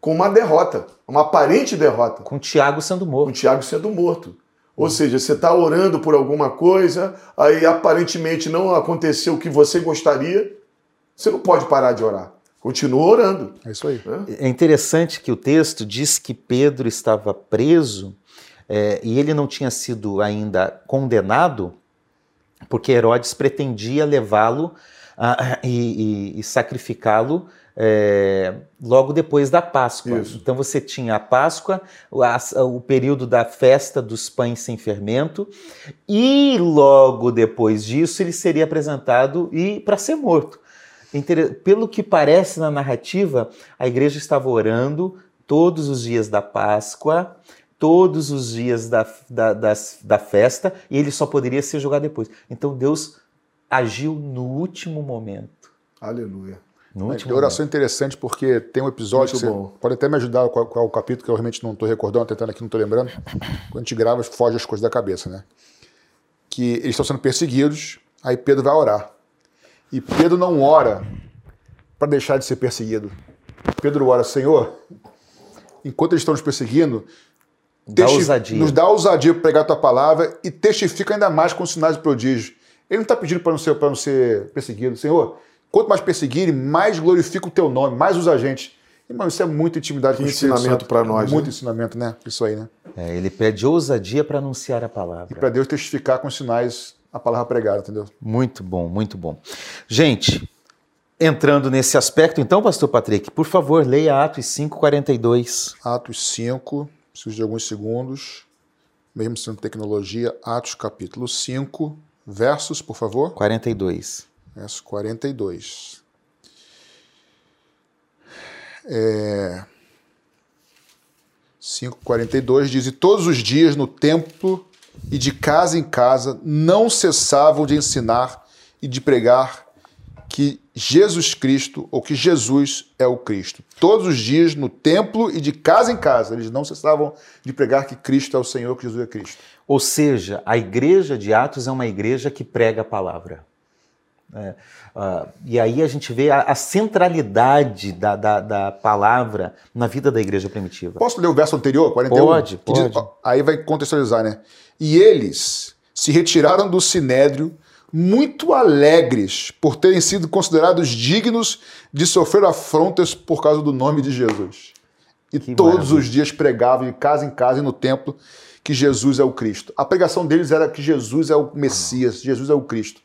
com uma derrota, uma aparente derrota. Com Tiago sendo morto. Com Tiago sendo morto. Ou seja, você está orando por alguma coisa, aí aparentemente não aconteceu o que você gostaria, você não pode parar de orar. Continua orando. É isso aí. É interessante que o texto diz que Pedro estava preso é, e ele não tinha sido ainda condenado, porque Herodes pretendia levá-lo e, e, e sacrificá-lo é, logo depois da Páscoa. Isso. Então você tinha a Páscoa, a, o período da festa dos pães sem fermento, e logo depois disso ele seria apresentado e para ser morto. Pelo que parece na narrativa, a igreja estava orando todos os dias da Páscoa, todos os dias da, da, das, da festa, e ele só poderia ser julgado depois. Então Deus agiu no último momento. Aleluia. No último é, oração interessante porque tem um episódio que você pode até me ajudar qual, qual é o capítulo que eu realmente não estou recordando, tentando aqui, não estou lembrando. Quando a gente grava, foge as coisas da cabeça, né? Que eles estão sendo perseguidos, aí Pedro vai orar. E Pedro não ora para deixar de ser perseguido. Pedro ora, Senhor, enquanto eles estão nos perseguindo, dá ousadia. nos dá ousadia para pregar a tua palavra e testifica ainda mais com sinais e prodígios. Ele não está pedindo para não, ser, não ser perseguido. Senhor, Quanto mais perseguirem, mais glorifica o teu nome, mais usa a gente. Irmão, isso é muito intimidade que com o ensinamento para nós. Muito né? ensinamento, né? Isso aí, né? É, ele pede ousadia para anunciar a palavra. E para Deus testificar com sinais a palavra pregada, entendeu? Muito bom, muito bom. Gente, entrando nesse aspecto, então, pastor Patrick, por favor, leia Atos 5, 42. Atos 5, preciso de alguns segundos, mesmo sendo tecnologia, Atos capítulo 5, versos, por favor. 42 verso 42. É, 5,42 diz: E todos os dias no templo e de casa em casa não cessavam de ensinar e de pregar que Jesus Cristo, ou que Jesus é o Cristo. Todos os dias no templo e de casa em casa, eles não cessavam de pregar que Cristo é o Senhor, que Jesus é Cristo. Ou seja, a igreja de Atos é uma igreja que prega a palavra. É, uh, e aí a gente vê a, a centralidade da, da, da, palavra na vida da igreja primitiva. Posso ler o verso anterior, 41? Pode, pode. Diz, aí vai contextualizar, né? E eles se retiraram do sinédrio muito alegres por terem sido considerados dignos de sofrer afrontas por causa do nome de Jesus. E que todos maravilha. os dias pregavam de casa em casa e no templo que Jesus é o Cristo. A pregação deles era que Jesus é o Messias, Jesus é o Cristo.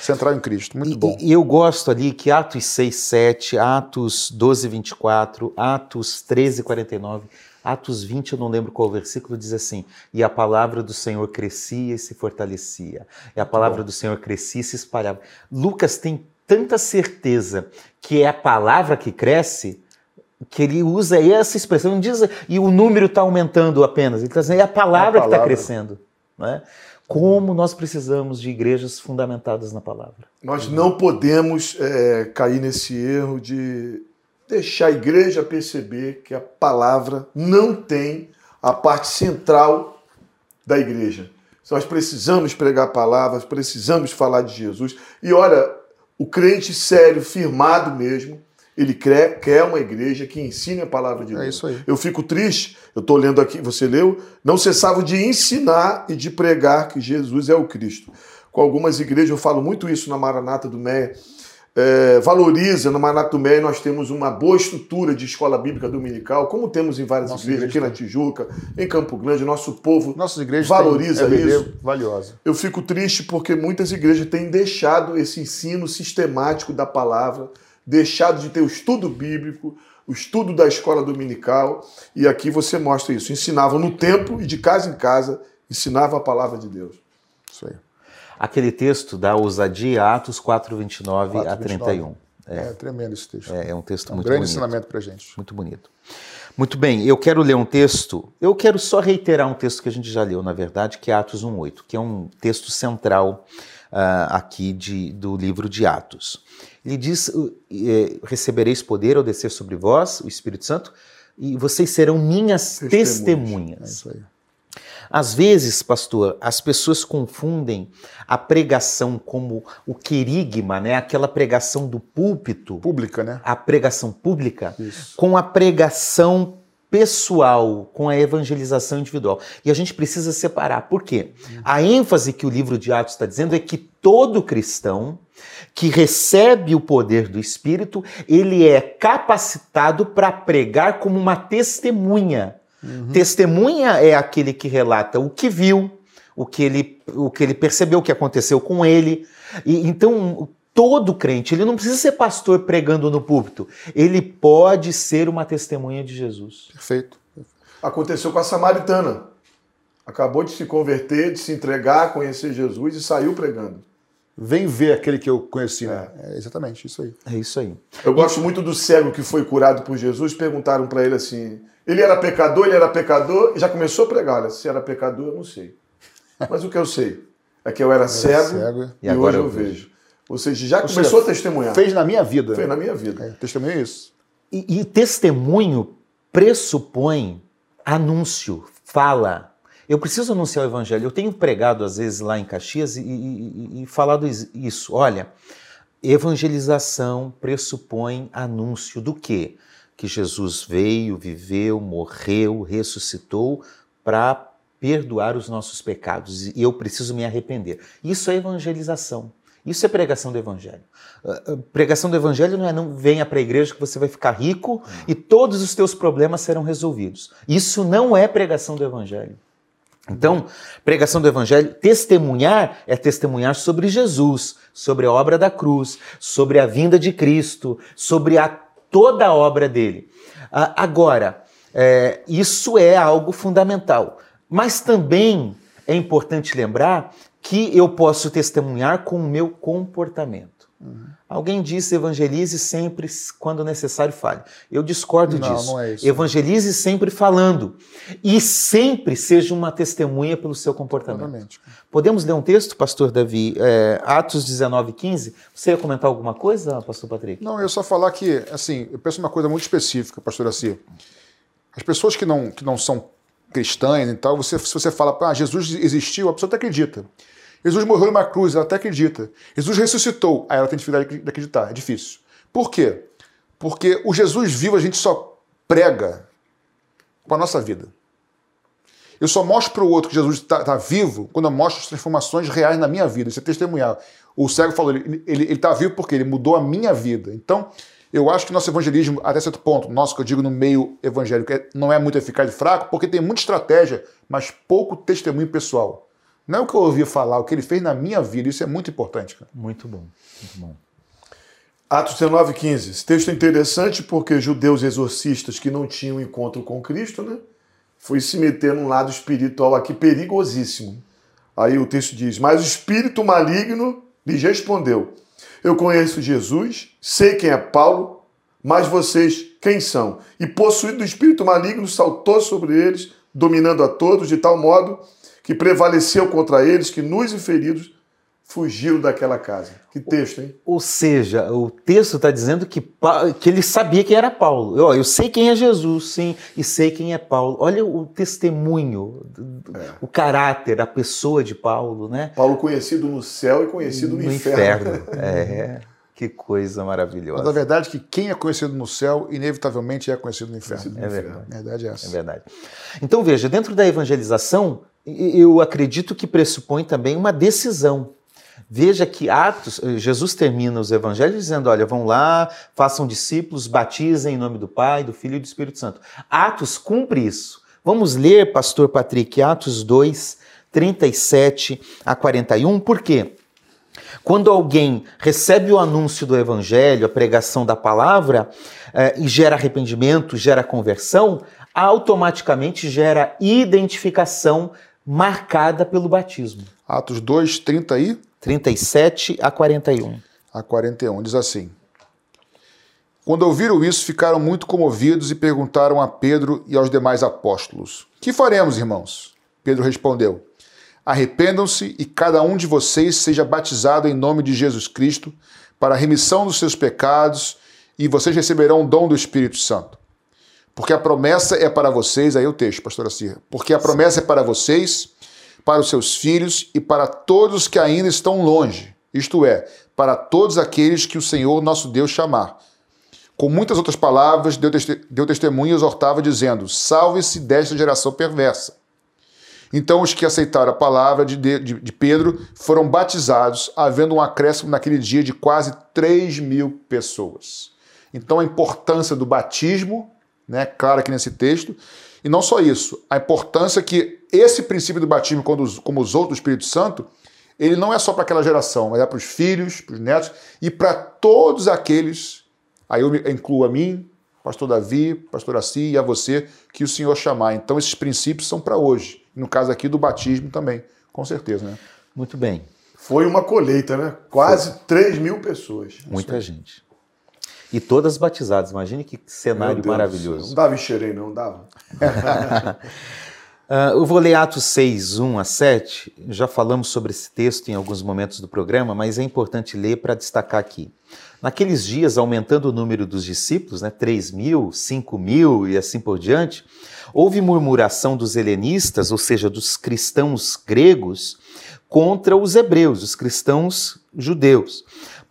Central em Cristo, muito e, bom. E eu gosto ali que Atos 6, 7, Atos 12, 24, Atos 13, 49, Atos 20, eu não lembro qual versículo, diz assim: E a palavra do Senhor crescia e se fortalecia. E a palavra do Senhor crescia e se espalhava. Lucas tem tanta certeza que é a palavra que cresce, que ele usa essa expressão, não diz, e o número está aumentando apenas, ele está dizendo, é a palavra, é a palavra. que está crescendo. Não é? como nós precisamos de igrejas fundamentadas na palavra. Nós não podemos é, cair nesse erro de deixar a igreja perceber que a palavra não tem a parte central da igreja. Nós precisamos pregar palavras, precisamos falar de Jesus. E olha, o crente sério, firmado mesmo, ele quer, quer uma igreja que ensine a palavra de é Deus. É isso aí. Eu fico triste, eu estou lendo aqui, você leu, não cessavam de ensinar e de pregar que Jesus é o Cristo. Com algumas igrejas, eu falo muito isso na Maranata do Meia, é, valoriza, no Meia nós temos uma boa estrutura de escola bíblica dominical, como temos em várias Nossa igrejas, aqui na Tijuca, em Campo Grande, nosso povo Nossas igrejas valoriza têm, é isso. Valiosa. Eu fico triste porque muitas igrejas têm deixado esse ensino sistemático da palavra, deixado de ter o estudo bíblico, o estudo da escola dominical, e aqui você mostra isso. Ensinavam no templo e de casa em casa, ensinavam a palavra de Deus. Isso aí. Aquele texto da ousadia, Atos 4, 29 4, a 31. É, é tremendo esse texto. É, é um texto é um muito grande bonito. ensinamento para gente. Muito bonito. Muito bem, eu quero ler um texto, eu quero só reiterar um texto que a gente já leu, na verdade, que é Atos 1.8, que é um texto central uh, aqui de, do livro de Atos. Ele diz: Recebereis poder ao descer sobre vós, o Espírito Santo, e vocês serão minhas testemunhas. É isso aí. Às vezes, pastor, as pessoas confundem a pregação como o querigma, né? aquela pregação do púlpito. Pública, né? A pregação pública, Isso. com a pregação pessoal, com a evangelização individual. E a gente precisa separar. Por quê? A ênfase que o livro de Atos está dizendo é que todo cristão que recebe o poder do Espírito, ele é capacitado para pregar como uma testemunha. Uhum. Testemunha é aquele que relata o que viu, o que ele, o que ele percebeu, o que aconteceu com ele. E, então, todo crente, ele não precisa ser pastor pregando no púlpito, ele pode ser uma testemunha de Jesus. Perfeito. Aconteceu com a samaritana. Acabou de se converter, de se entregar, conhecer Jesus e saiu pregando. Vem ver aquele que eu conheci, né? É. é exatamente isso aí. É isso aí. Eu gosto muito do cego que foi curado por Jesus. Perguntaram para ele assim: ele era pecador, ele era pecador, e já começou a pregar. Olha, se era pecador, eu não sei. Mas o que eu sei é que eu era, era cego, cego, e, e agora hoje eu vejo. vejo. Ou seja, já Ou começou seja, a testemunhar. Fez na minha vida. Fez na minha vida. É, testemunho é isso. E, e testemunho pressupõe anúncio, fala. Eu preciso anunciar o evangelho. Eu tenho pregado às vezes lá em Caxias e, e, e falado isso. Olha, evangelização pressupõe anúncio do quê? Que Jesus veio, viveu, morreu, ressuscitou para perdoar os nossos pecados e eu preciso me arrepender. Isso é evangelização. Isso é pregação do evangelho. Uh, pregação do evangelho não é não venha para a igreja que você vai ficar rico e todos os teus problemas serão resolvidos. Isso não é pregação do evangelho. Então, pregação do evangelho, testemunhar é testemunhar sobre Jesus, sobre a obra da cruz, sobre a vinda de Cristo, sobre a toda a obra dele. Uh, agora, é, isso é algo fundamental. Mas também é importante lembrar que eu posso testemunhar com o meu comportamento. Uhum. Alguém disse evangelize sempre quando necessário fale. Eu discordo não, disso. Não é isso. Evangelize sempre falando e sempre seja uma testemunha pelo seu comportamento. Exatamente. Podemos ler um texto, pastor Davi, é, Atos 19, 15? Você ia comentar alguma coisa, pastor Patrick? Não, eu só falar que, assim, eu penso uma coisa muito específica, pastor Assi. As pessoas que não, que não são cristãs e tal, você, se você fala, ah, Jesus existiu, a pessoa até acredita. Jesus morreu numa cruz, ela até acredita. Jesus ressuscitou, aí ela tem dificuldade de acreditar, é difícil. Por quê? Porque o Jesus vivo a gente só prega com a nossa vida. Eu só mostro para o outro que Jesus está tá vivo quando eu mostro as transformações reais na minha vida. Isso é testemunhar. O cego falou, ele está vivo porque ele mudou a minha vida. Então, eu acho que nosso evangelismo, até certo ponto, nosso que eu digo no meio evangélico, é, não é muito eficaz e fraco, porque tem muita estratégia, mas pouco testemunho pessoal. Não é o que eu ouvi falar, o que ele fez na minha vida. Isso é muito importante. Cara. Muito bom, muito bom. Atos 19, 15. Esse texto é interessante porque judeus exorcistas que não tinham encontro com Cristo, né? Foi se meter num lado espiritual aqui perigosíssimo. Aí o texto diz: Mas o espírito maligno lhes respondeu: Eu conheço Jesus, sei quem é Paulo, mas vocês quem são? E possuído do espírito maligno, saltou sobre eles, dominando a todos, de tal modo que prevaleceu contra eles, que nus e feridos fugiram daquela casa. Que texto, hein? Ou seja, o texto está dizendo que, que ele sabia quem era Paulo. Eu, eu sei quem é Jesus, sim, e sei quem é Paulo. Olha o testemunho, é. o caráter, a pessoa de Paulo, né? Paulo conhecido no céu e conhecido no, no inferno. inferno. É. Que coisa maravilhosa. Mas a verdade é que quem é conhecido no céu, inevitavelmente é conhecido no inferno. É verdade. A verdade é essa. É verdade. Então veja, dentro da evangelização, eu acredito que pressupõe também uma decisão. Veja que Atos, Jesus termina os evangelhos dizendo: olha, vão lá, façam discípulos, batizem em nome do Pai, do Filho e do Espírito Santo. Atos cumpre isso. Vamos ler, pastor Patrick, Atos 2, 37 a 41, por quê? Quando alguém recebe o anúncio do evangelho, a pregação da palavra, eh, e gera arrependimento, gera conversão, automaticamente gera identificação marcada pelo batismo. Atos 2, 30 e? 37 a 41. A 41, diz assim. Quando ouviram isso, ficaram muito comovidos e perguntaram a Pedro e aos demais apóstolos: Que faremos, irmãos? Pedro respondeu: Arrependam-se e cada um de vocês seja batizado em nome de Jesus Cristo para a remissão dos seus pecados e vocês receberão o dom do Espírito Santo. Porque a promessa é para vocês, aí o texto, pastora Cirra. Porque a promessa é para vocês, para os seus filhos e para todos que ainda estão longe, isto é, para todos aqueles que o Senhor nosso Deus chamar. Com muitas outras palavras, deu testemunho e exortava, dizendo: Salve-se desta geração perversa. Então os que aceitaram a palavra de, de, de, Pedro foram batizados, havendo um acréscimo naquele dia de quase 3 mil pessoas. Então a importância do batismo, né, claro aqui nesse texto, e não só isso, a importância que esse princípio do batismo, como os, como os outros do Espírito Santo, ele não é só para aquela geração, mas é para os filhos, para os netos e para todos aqueles, aí eu incluo a mim, pastor Davi, pastor Assi e a você, que o Senhor chamar. Então esses princípios são para hoje. No caso aqui do batismo também, com certeza, né? Muito bem. Foi uma colheita, né? Quase Foi. 3 mil pessoas. Muita gente. E todas batizadas. Imagine que cenário maravilhoso. Não dava enxerei, não dava. Uh, eu vou ler Atos 6, 1 a 7. Já falamos sobre esse texto em alguns momentos do programa, mas é importante ler para destacar aqui. Naqueles dias, aumentando o número dos discípulos, né, 3 mil, 5 mil e assim por diante, houve murmuração dos helenistas, ou seja, dos cristãos gregos, contra os hebreus, os cristãos judeus,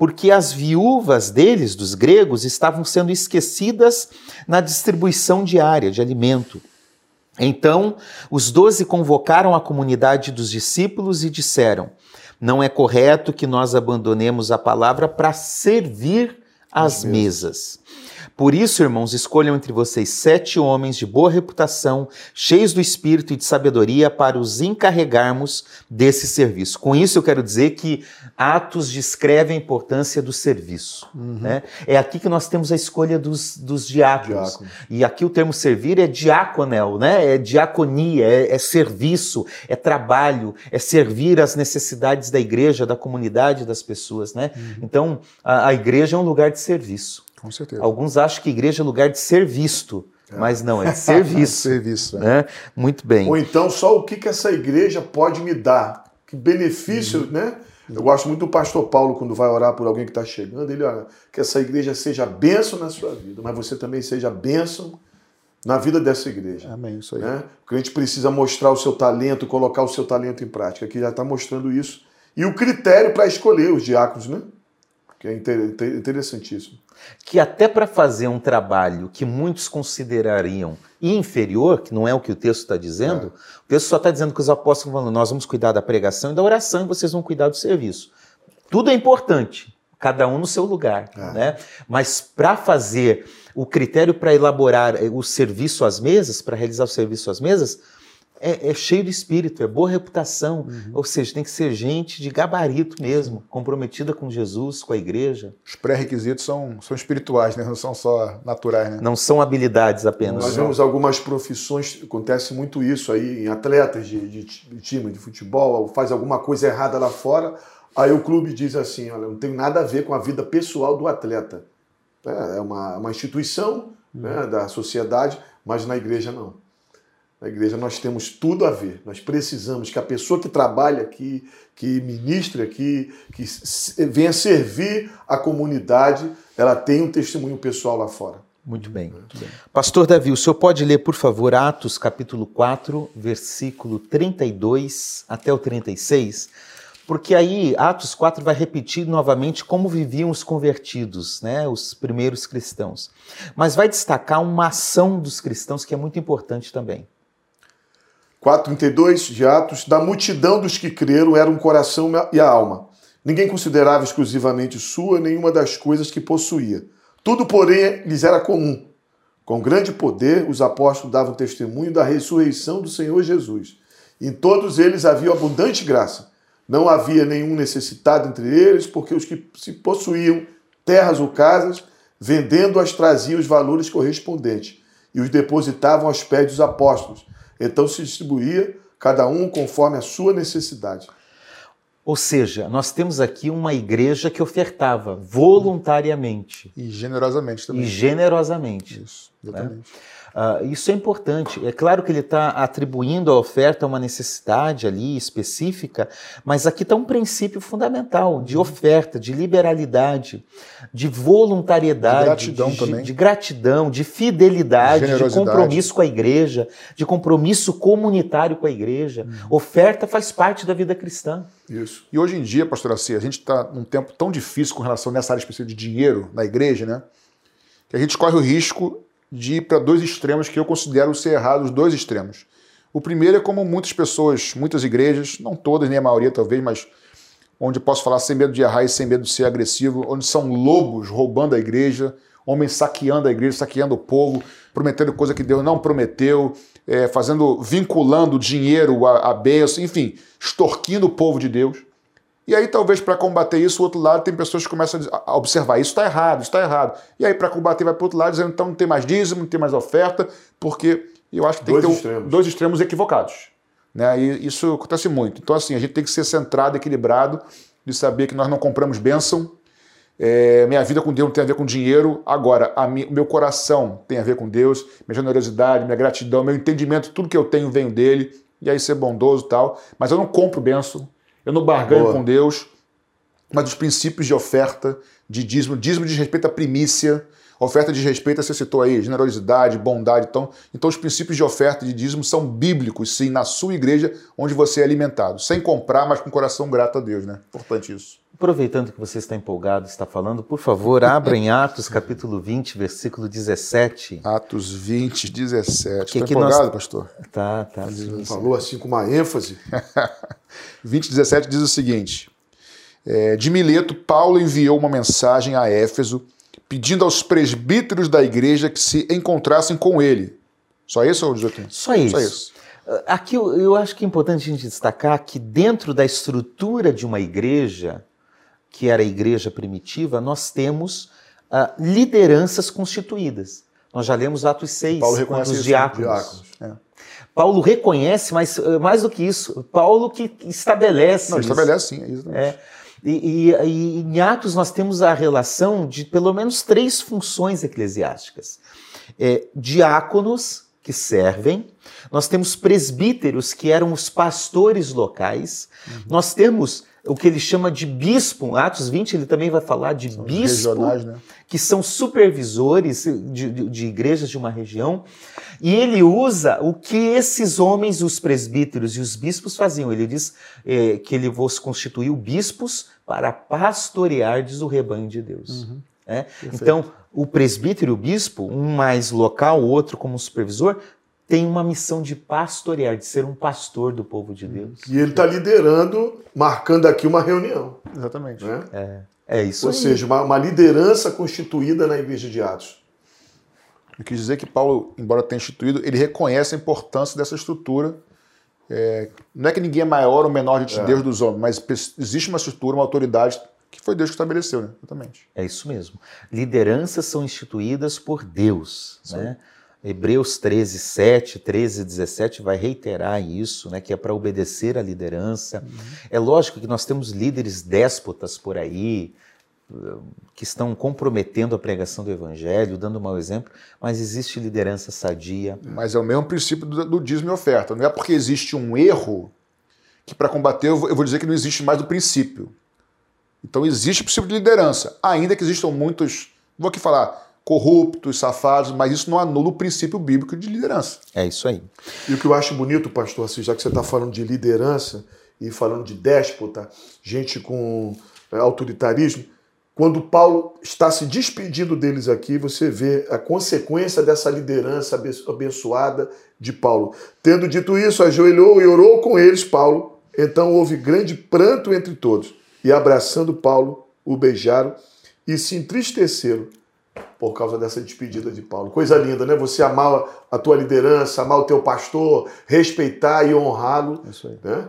porque as viúvas deles, dos gregos, estavam sendo esquecidas na distribuição diária de alimento. Então, os doze convocaram a comunidade dos discípulos e disseram: não é correto que nós abandonemos a palavra para servir às mesas. Por isso, irmãos, escolham entre vocês sete homens de boa reputação, cheios do espírito e de sabedoria, para os encarregarmos desse serviço. Com isso, eu quero dizer que Atos descreve a importância do serviço. Uhum. Né? É aqui que nós temos a escolha dos, dos diáconos. Diácono. E aqui o termo servir é diaconel, né? é diaconia, é, é serviço, é trabalho, é servir às necessidades da igreja, da comunidade, das pessoas. Né? Uhum. Então, a, a igreja é um lugar de serviço. Com certeza. Alguns acham que igreja é lugar de ser visto. É. Mas não, é de serviço. serviço, é. né? Muito bem. Ou então, só o que, que essa igreja pode me dar? Que benefício, uhum. né? Eu gosto muito do pastor Paulo, quando vai orar por alguém que está chegando, ele olha, que essa igreja seja bênção na sua vida, mas você também seja bênção na vida dessa igreja. Amém, isso aí. Né? O gente precisa mostrar o seu talento, colocar o seu talento em prática. Aqui já está mostrando isso. E o critério para escolher os diáconos, né? Que é interessantíssimo que até para fazer um trabalho que muitos considerariam inferior, que não é o que o texto está dizendo, é. o texto só está dizendo que os apóstolos falando, nós vamos cuidar da pregação e da oração e vocês vão cuidar do serviço. Tudo é importante, cada um no seu lugar, é. né? Mas para fazer o critério para elaborar o serviço às mesas, para realizar o serviço às mesas, é, é, cheio de espírito, é boa reputação. Uhum. Ou seja, tem que ser gente de gabarito mesmo, comprometida com Jesus, com a igreja. Os pré-requisitos são, são espirituais, né? não são só naturais. Né? Não são habilidades apenas. Nós vemos algumas profissões, acontece muito isso aí em atletas de, de, de time de futebol, faz alguma coisa errada lá fora, aí o clube diz assim: olha, não tem nada a ver com a vida pessoal do atleta. É, é uma, uma instituição uhum. né, da sociedade, mas na igreja não. Na igreja nós temos tudo a ver. Nós precisamos que a pessoa que trabalha aqui, que ministre aqui, que venha servir a comunidade, ela tenha um testemunho pessoal lá fora. Muito bem. Muito bem. Pastor Davi, o senhor pode ler, por favor, Atos capítulo 4, versículo 32 até o 36? Porque aí Atos 4 vai repetir novamente como viviam os convertidos, né, os primeiros cristãos. Mas vai destacar uma ação dos cristãos que é muito importante também. 4,32 de Atos, da multidão dos que creram era um coração e a alma. Ninguém considerava exclusivamente sua nenhuma das coisas que possuía. Tudo, porém, lhes era comum. Com grande poder, os apóstolos davam testemunho da ressurreição do Senhor Jesus. Em todos eles havia abundante graça. Não havia nenhum necessitado entre eles, porque os que se possuíam terras ou casas, vendendo-as, traziam os valores correspondentes e os depositavam aos pés dos apóstolos então se distribuía cada um conforme a sua necessidade. Ou seja, nós temos aqui uma igreja que ofertava voluntariamente. E generosamente também. E generosamente. Isso, exatamente. Né? Uh, isso é importante. É claro que ele está atribuindo a oferta a uma necessidade ali específica, mas aqui está um princípio fundamental de oferta, de liberalidade, de voluntariedade, de gratidão, de, também. de, gratidão, de fidelidade, de compromisso com a igreja, de compromisso comunitário com a igreja. Uhum. Oferta faz parte da vida cristã. Isso. E hoje em dia, pastor Assi, a gente está num tempo tão difícil com relação nessa área específica de dinheiro na igreja, né? Que a gente corre o risco de ir para dois extremos que eu considero ser errados, dois extremos. O primeiro é como muitas pessoas, muitas igrejas, não todas, nem a maioria talvez, mas onde posso falar sem medo de errar e sem medo de ser agressivo, onde são lobos roubando a igreja, homens saqueando a igreja, saqueando o povo, prometendo coisa que Deus não prometeu, é, fazendo, vinculando dinheiro a, bênção, enfim, extorquindo o povo de Deus. E aí, talvez, para combater isso, o outro lado tem pessoas que começam a observar: isso está errado, isso está errado. E aí, para combater, vai para o outro lado, dizendo: então não tem mais dízimo, não tem mais oferta, porque eu acho que tem dois que ter extremos. dois extremos equivocados. Né? E isso acontece muito. Então, assim, a gente tem que ser centrado, equilibrado, de saber que nós não compramos bênção, É, minha vida com Deus não tem a ver com dinheiro. Agora, o meu coração tem a ver com Deus, minha generosidade, minha gratidão, meu entendimento, tudo que eu tenho vem dele. E aí ser bondoso e tal. Mas eu não compro benção, eu não barganho Boa. com Deus. Mas os princípios de oferta, de dízimo, dízimo diz respeito à primícia, Oferta de respeito, você citou aí, generosidade, bondade. Então, então os princípios de oferta e de dízimo são bíblicos, sim, na sua igreja, onde você é alimentado. Sem comprar, mas com coração grato a Deus, né? Importante isso. Aproveitando que você está empolgado, está falando, por favor, abra em Atos capítulo 20, versículo 17. Atos 20, 17. Que, está empolgado, nós... pastor? Tá, tá. Falou assim com uma ênfase. 20, 17 diz o seguinte. É, de Mileto, Paulo enviou uma mensagem a Éfeso pedindo aos presbíteros da igreja que se encontrassem com ele. Só isso ou Só isso. Só isso. Aqui eu, eu acho que é importante a gente destacar que dentro da estrutura de uma igreja, que era a igreja primitiva, nós temos uh, lideranças constituídas. Nós já lemos Atos 6 Paulo reconhece os diáconos. diáconos. É. Paulo reconhece, mas uh, mais do que isso, Paulo que estabelece. Não, estabelece sim, é isso. É. E, e, e, em Atos nós temos a relação de pelo menos três funções eclesiásticas: é, diáconos, que servem, nós temos presbíteros, que eram os pastores locais, uhum. nós temos o que ele chama de bispo, Atos 20 ele também vai falar de são bispo, né? que são supervisores de, de, de, igrejas de uma região, e ele usa o que esses homens, os presbíteros e os bispos faziam. Ele diz é, que ele vos constituiu bispos para pastoreardes o rebanho de Deus. Uhum. É? Então, o presbítero e o bispo, um mais local, o outro como supervisor, tem uma missão de pastorear, de ser um pastor do povo de Deus. E ele está liderando, marcando aqui uma reunião. Exatamente. Né? É, é isso Ou aí. seja, uma, uma liderança constituída na igreja de Atos. Eu quis dizer que Paulo, embora tenha instituído, ele reconhece a importância dessa estrutura é, não é que ninguém é maior ou menor de é. Deus dos homens, mas existe uma estrutura, uma autoridade que foi Deus que estabeleceu, né? Exatamente. É isso mesmo. Lideranças são instituídas por Deus, né? Hebreus 13, 7, 13, 17 vai reiterar isso, né, que é para obedecer à liderança. Uhum. É lógico que nós temos líderes déspotas por aí, que estão comprometendo a pregação do evangelho, dando mau exemplo, mas existe liderança sadia. Mas é o mesmo princípio do, do dízimo e oferta. Não é porque existe um erro que para combater eu vou dizer que não existe mais o princípio. Então existe o princípio de liderança, ainda que existam muitos, vou aqui falar, corruptos, safados, mas isso não anula o princípio bíblico de liderança. É isso aí. E o que eu acho bonito, pastor, assim, já que você está falando de liderança e falando de déspota, gente com é, autoritarismo, quando Paulo está se despedindo deles aqui, você vê a consequência dessa liderança abençoada de Paulo. Tendo dito isso, ajoelhou e orou com eles, Paulo. Então houve grande pranto entre todos. E abraçando Paulo, o beijaram e se entristeceram por causa dessa despedida de Paulo. Coisa linda, né? Você amar a tua liderança, amar o teu pastor, respeitar e honrá-lo. Isso aí. Né?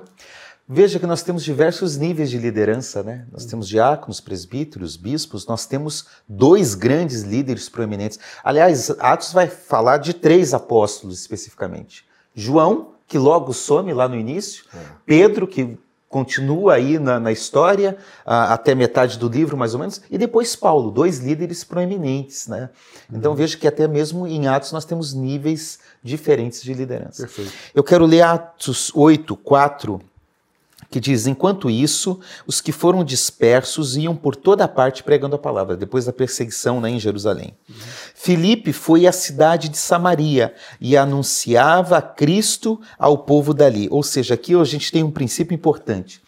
Veja que nós temos diversos níveis de liderança, né? Nós temos diáconos, presbíteros, bispos, nós temos dois grandes líderes proeminentes. Aliás, Atos vai falar de três apóstolos especificamente: João, que logo some lá no início, é. Pedro, que continua aí na, na história, a, até metade do livro, mais ou menos, e depois Paulo, dois líderes proeminentes, né? Então uhum. veja que até mesmo em Atos nós temos níveis diferentes de liderança. Perfeito. Eu quero ler Atos 8, 4 que diz: Enquanto isso, os que foram dispersos iam por toda parte pregando a palavra, depois da perseguição né, em Jerusalém. Uhum. Filipe foi à cidade de Samaria e anunciava a Cristo ao povo dali. Ou seja, aqui a gente tem um princípio importante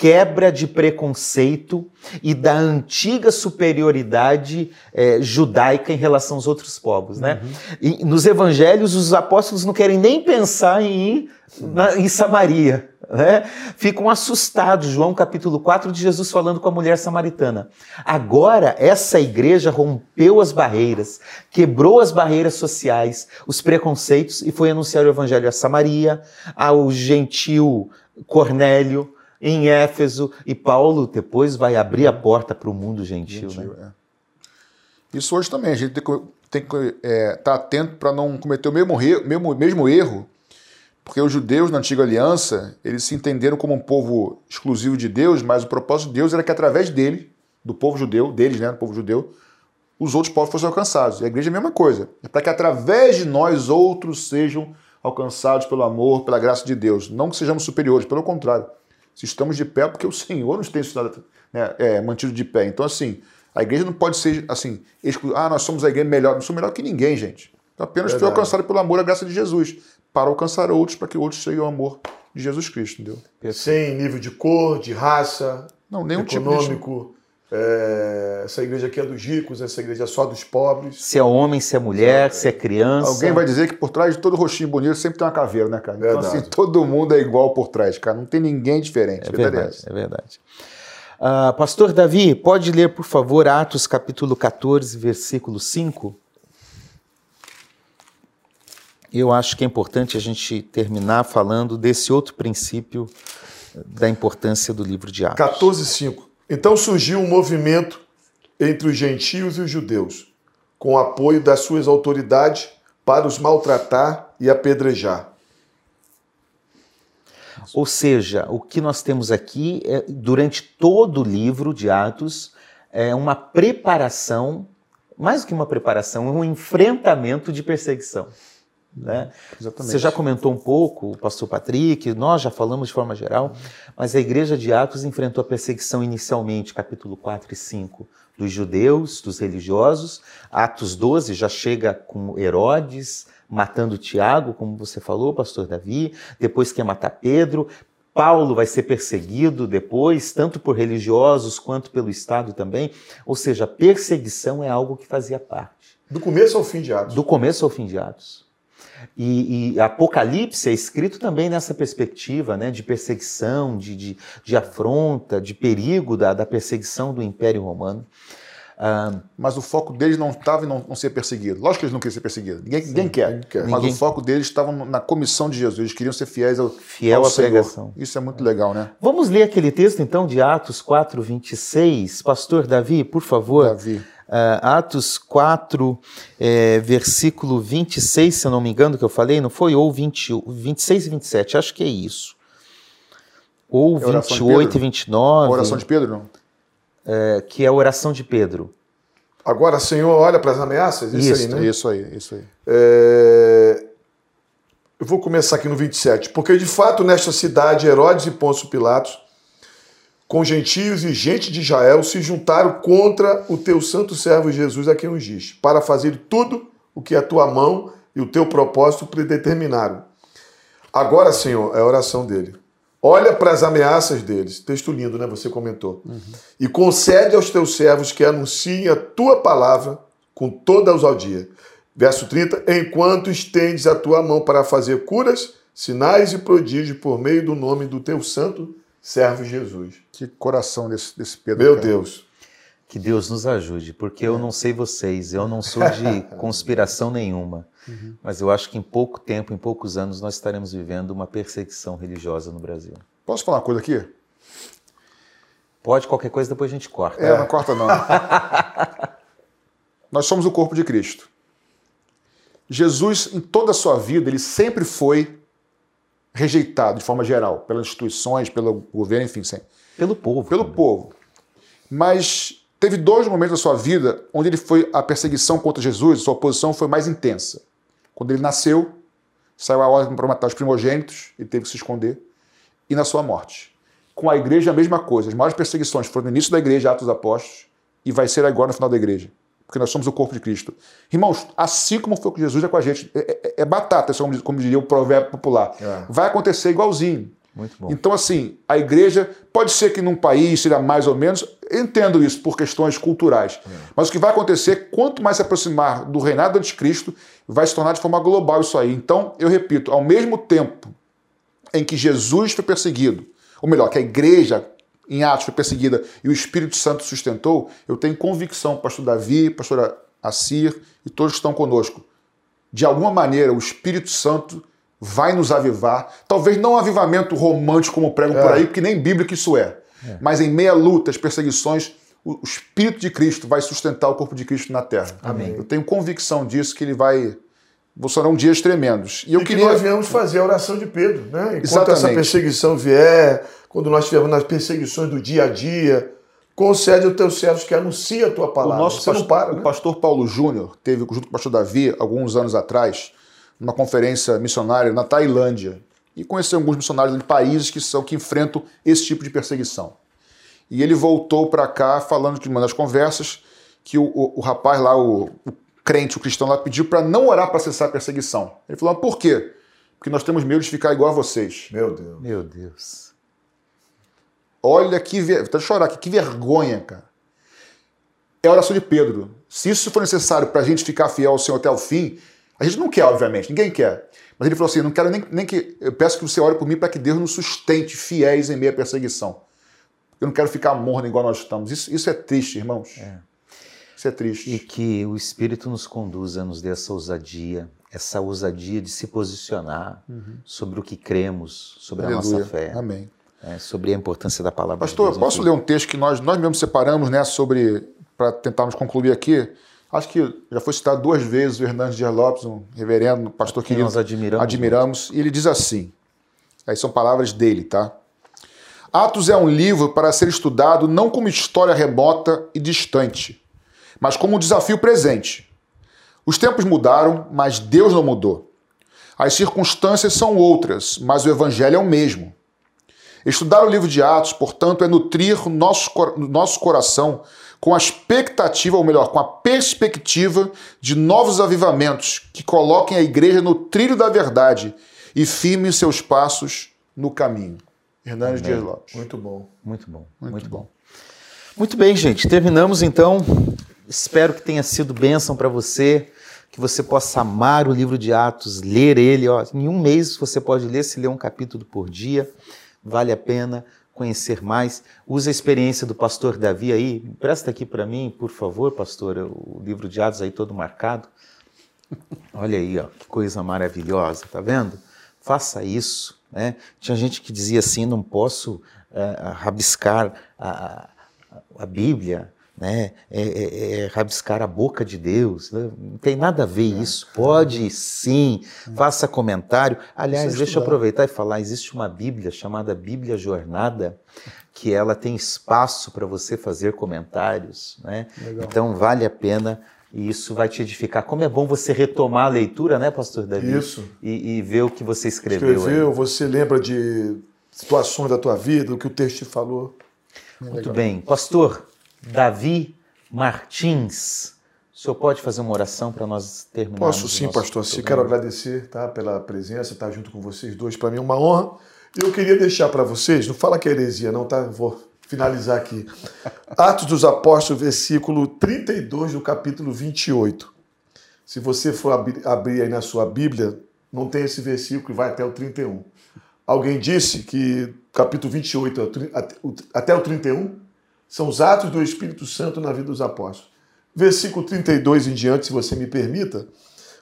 quebra de preconceito e da antiga superioridade é, judaica em relação aos outros povos. Né? Uhum. E, nos evangelhos, os apóstolos não querem nem pensar em ir na, em Samaria né? ficam assustados. João capítulo 4 de Jesus falando com a mulher samaritana. Agora, essa igreja rompeu as barreiras, quebrou as barreiras sociais, os preconceitos e foi anunciar o evangelho a Samaria, ao gentil Cornélio, em Éfeso, e Paulo depois vai abrir a porta para o mundo gentil. gentil né? é. Isso hoje também, a gente tem que tem que estar é, tá atento para não cometer o mesmo, mesmo, mesmo erro porque os judeus na antiga aliança, eles se entenderam como um povo exclusivo de Deus, mas o propósito de Deus era que através dele do povo judeu, deles, né, do povo judeu, os outros povos fossem alcançados. E a igreja é a mesma coisa. É para que através de nós outros sejam alcançados pelo amor, pela graça de Deus. Não que sejamos superiores, pelo contrário. Se estamos de pé, porque o Senhor nos tem né, é, mantido de pé. Então, assim, a igreja não pode ser assim, ah, nós somos a igreja melhor. Não sou melhor que ninguém, gente. Então, apenas Verdade. foi alcançado pelo amor e a graça de Jesus, para alcançar outros, para que outros cheguem ao amor de Jesus Cristo, entendeu? Sem nível de cor, de raça, não, nenhum econômico. Tipo de... É, essa igreja aqui é dos ricos, essa igreja é só dos pobres. Se é homem, se é mulher, é. se é criança. Alguém vai dizer que por trás de todo rostinho bonito sempre tem uma caveira, né, cara? Verdade. Então, assim, todo mundo é igual por trás, cara. Não tem ninguém diferente. É verdade, é, é verdade. Uh, Pastor Davi, pode ler, por favor, Atos capítulo 14, versículo 5? Eu acho que é importante a gente terminar falando desse outro princípio da importância do livro de Atos. 14, 5. Então surgiu um movimento entre os gentios e os judeus, com apoio das suas autoridades para os maltratar e apedrejar. Ou seja, o que nós temos aqui, é, durante todo o livro de Atos, é uma preparação, mais do que uma preparação, é um enfrentamento de perseguição. Né? Você já comentou um pouco, o pastor Patrick, nós já falamos de forma geral, mas a igreja de Atos enfrentou a perseguição inicialmente, capítulo 4 e 5, dos judeus, dos religiosos. Atos 12 já chega com Herodes matando Tiago, como você falou, pastor Davi, depois quer matar Pedro. Paulo vai ser perseguido depois, tanto por religiosos quanto pelo Estado também. Ou seja, perseguição é algo que fazia parte. Do começo ao fim de Atos. Do começo ao fim de Atos. E, e, Apocalipse é escrito também nessa perspectiva né, de perseguição, de, de, de afronta, de perigo da, da, perseguição do Império Romano. Ah, mas o foco deles não estava em não, não, ser perseguido. Lógico que eles não queriam ser perseguidos. Ninguém, ninguém, quer. ninguém quer. Mas ninguém... o foco deles estava na comissão de Jesus. Eles queriam ser fiéis ao, Fiel ao à Senhor. pregação. Isso é muito legal, né? Vamos ler aquele texto então de Atos 4, 26. Pastor Davi, por favor. Davi. Uh, Atos 4, é, versículo 26, se eu não me engano, que eu falei, não foi? Ou 20, 26 e 27, acho que é isso. Ou é 28 e 29. A oração de Pedro, não? É, que é a oração de Pedro. Agora, Senhor, olha para as ameaças? Isso, isso aí, né? Isso aí, isso aí. É... Eu vou começar aqui no 27. Porque, de fato, nesta cidade, Herodes e Pôncio Pilatos com gentios e gente de Israel se juntaram contra o teu santo servo Jesus a quem ungiste, para fazer tudo o que a tua mão e o teu propósito predeterminaram. Agora, Senhor, é a oração dele. Olha para as ameaças deles. Texto lindo, né? Você comentou. Uhum. E concede aos teus servos que anunciem a tua palavra com toda a ousadia. Verso 30. Enquanto estendes a tua mão para fazer curas, sinais e prodígios por meio do nome do teu santo servo Jesus. Que coração desse, desse Pedro. Meu cara. Deus. Que Deus nos ajude, porque eu não sei vocês, eu não sou de conspiração nenhuma, uhum. mas eu acho que em pouco tempo, em poucos anos, nós estaremos vivendo uma perseguição religiosa no Brasil. Posso falar uma coisa aqui? Pode, qualquer coisa depois a gente corta. É, não corta não. nós somos o corpo de Cristo. Jesus, em toda a sua vida, ele sempre foi rejeitado de forma geral, pelas instituições, pelo governo, enfim, sem. Pelo povo. Pelo também. povo. Mas teve dois momentos da sua vida onde ele foi a perseguição contra Jesus, a sua oposição foi mais intensa. Quando ele nasceu, saiu a ordem para matar os primogênitos, ele teve que se esconder, e na sua morte. Com a igreja a mesma coisa. As maiores perseguições foram no início da igreja, Atos dos Apóstolos, e vai ser agora no final da igreja porque nós somos o corpo de Cristo. Irmãos, assim como foi com Jesus, é com a gente. É, é, é batata, como, como diria o provérbio popular. É. Vai acontecer igualzinho. Muito bom. Então, assim, a igreja, pode ser que num país seja mais ou menos, entendo isso por questões culturais, é. mas o que vai acontecer, quanto mais se aproximar do reinado do anticristo, vai se tornar de forma global isso aí. Então, eu repito, ao mesmo tempo em que Jesus foi perseguido, ou melhor, que a igreja em Atos foi perseguida e o Espírito Santo sustentou, eu tenho convicção, pastor Davi, pastora Assir e todos que estão conosco, de alguma maneira o Espírito Santo vai nos avivar, talvez não um avivamento romântico como pregam é. por aí, porque nem bíblico isso é, é. mas em meia luta, as perseguições, o Espírito de Cristo vai sustentar o corpo de Cristo na terra. Amém. Eu tenho convicção disso, que ele vai serão dias tremendos. E eu e queria. Que nós viemos fazer a oração de Pedro, né? Enquanto Exatamente. essa perseguição vier, quando nós estivermos nas perseguições do dia a dia, concede aos teus servos que anuncia a tua palavra. O nosso Você pastor, não para, o né? pastor Paulo Júnior teve, junto com o pastor Davi, alguns anos atrás, numa conferência missionária na Tailândia. E conheceu alguns missionários de países que são que enfrentam esse tipo de perseguição. E ele voltou para cá falando de uma das conversas que o, o, o rapaz lá, o, o, crente, o cristão lá, pediu para não orar para cessar a perseguição. Ele falou: por quê? Porque nós temos medo de ficar igual a vocês. Meu Deus. Meu Deus. Olha que. Ver... Vou chorar aqui, que vergonha, cara. É a oração de Pedro. Se isso for necessário para a gente ficar fiel ao Senhor até o fim, a gente não quer, obviamente, ninguém quer. Mas ele falou assim: não quero nem, nem que. Eu peço que você ore por mim para que Deus nos sustente fiéis em meio à perseguição. Eu não quero ficar morno igual nós estamos. Isso, isso é triste, irmãos. É. Isso é triste. E que o Espírito nos conduza, nos dê essa ousadia, essa ousadia de se posicionar uhum. sobre o que cremos, sobre Aleluia. a nossa fé. Amém. É, sobre a importância da palavra Pastor, de Deus. posso ler um texto que nós, nós mesmos separamos, né, sobre, para tentarmos concluir aqui? Acho que já foi citado duas vezes o Hernandes Dias Lopes, um reverendo, um pastor que nós admiramos. admiramos e ele diz assim, aí são palavras dele, tá? Atos é um livro para ser estudado não como história remota e distante, mas como um desafio presente. Os tempos mudaram, mas Deus não mudou. As circunstâncias são outras, mas o evangelho é o mesmo. Estudar o livro de Atos, portanto, é nutrir o nosso, nosso coração com a expectativa, ou melhor, com a perspectiva de novos avivamentos que coloquem a igreja no trilho da verdade e firmem seus passos no caminho. Hernandes Dias Lopes. Muito bom. Muito bom. Muito, Muito, bom. bom. Muito bem, gente. Terminamos então. Espero que tenha sido bênção para você, que você possa amar o livro de Atos, ler ele. Ó, em um mês você pode ler, se ler um capítulo por dia. Vale a pena conhecer mais. Use a experiência do pastor Davi aí. Presta aqui para mim, por favor, pastor, o livro de Atos aí todo marcado. Olha aí, ó, que coisa maravilhosa, tá vendo? Faça isso. Né? Tinha gente que dizia assim: não posso uh, rabiscar a, a Bíblia, né? É, é, é, rabiscar a boca de Deus. Né? Não tem nada a ver isso. Pode sim, faça comentário. Aliás, deixa eu aproveitar e falar: existe uma Bíblia chamada Bíblia Jornada, que ela tem espaço para você fazer comentários. Né? Então vale a pena. E isso vai te edificar. Como é bom você retomar a leitura, né, Pastor Davi? Isso. E, e ver o que você escreveu. Escreveu, aí. você lembra de situações da tua vida, o que o texto te falou. Muito bem. Pastor Davi Martins, o senhor pode fazer uma oração para nós terminarmos? Posso sim, pastor. Sim, quero agradecer tá, pela presença, estar junto com vocês dois. Para mim é uma honra. E eu queria deixar para vocês, não fala que é heresia, não, tá? Vou finalizar aqui. Atos dos Apóstolos, versículo 32 do capítulo 28. Se você for abrir, abrir aí na sua Bíblia, não tem esse versículo e vai até o 31. Alguém disse que capítulo 28 até o 31 são os atos do Espírito Santo na vida dos apóstolos. Versículo 32 em diante, se você me permita,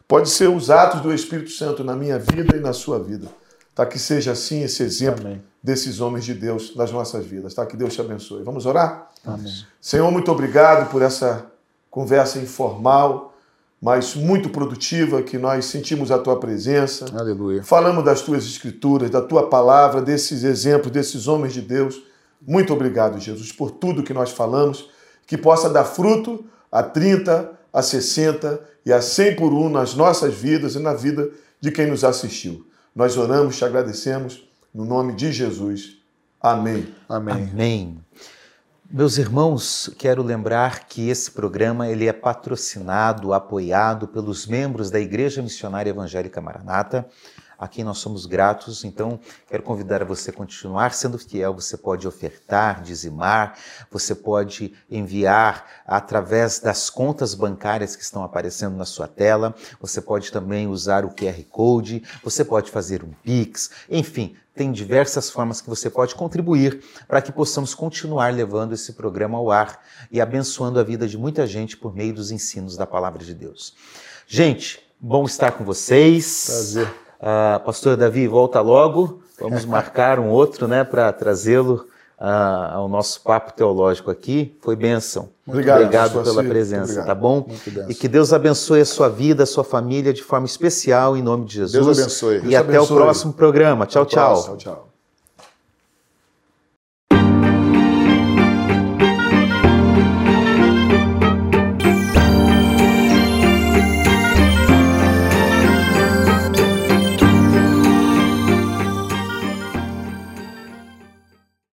pode ser os atos do Espírito Santo na minha vida e na sua vida. Tá? Que seja assim esse exemplo Amém. desses homens de Deus nas nossas vidas. Tá? Que Deus te abençoe. Vamos orar? Amém. Senhor, muito obrigado por essa conversa informal, mas muito produtiva, que nós sentimos a tua presença. Aleluia. Falamos das tuas escrituras, da tua palavra, desses exemplos, desses homens de Deus. Muito obrigado, Jesus, por tudo que nós falamos, que possa dar fruto a 30, a 60 e a 100 por um nas nossas vidas e na vida de quem nos assistiu. Nós oramos, te agradecemos, no nome de Jesus. Amém. Amém. Amém. Meus irmãos, quero lembrar que esse programa ele é patrocinado, apoiado pelos membros da Igreja Missionária Evangélica Maranata, a quem nós somos gratos. Então, quero convidar a você a continuar sendo fiel. Você pode ofertar, dizimar, você pode enviar através das contas bancárias que estão aparecendo na sua tela. Você pode também usar o QR Code, você pode fazer um Pix, enfim, tem diversas formas que você pode contribuir para que possamos continuar levando esse programa ao ar e abençoando a vida de muita gente por meio dos ensinos da palavra de Deus. Gente, bom estar com vocês. Prazer. Uh, Pastor Davi, volta logo. Vamos marcar um outro, né, para trazê-lo uh, ao nosso papo teológico aqui. Foi bênção. Obrigado, obrigado pastor pela Ciro. presença, Obrigado. tá bom? Muito. E que Deus abençoe a sua vida, a sua família de forma especial, em nome de Jesus. Deus abençoe. E Deus até o abençoe. próximo programa. Tchau, tchau. Tchau, tchau.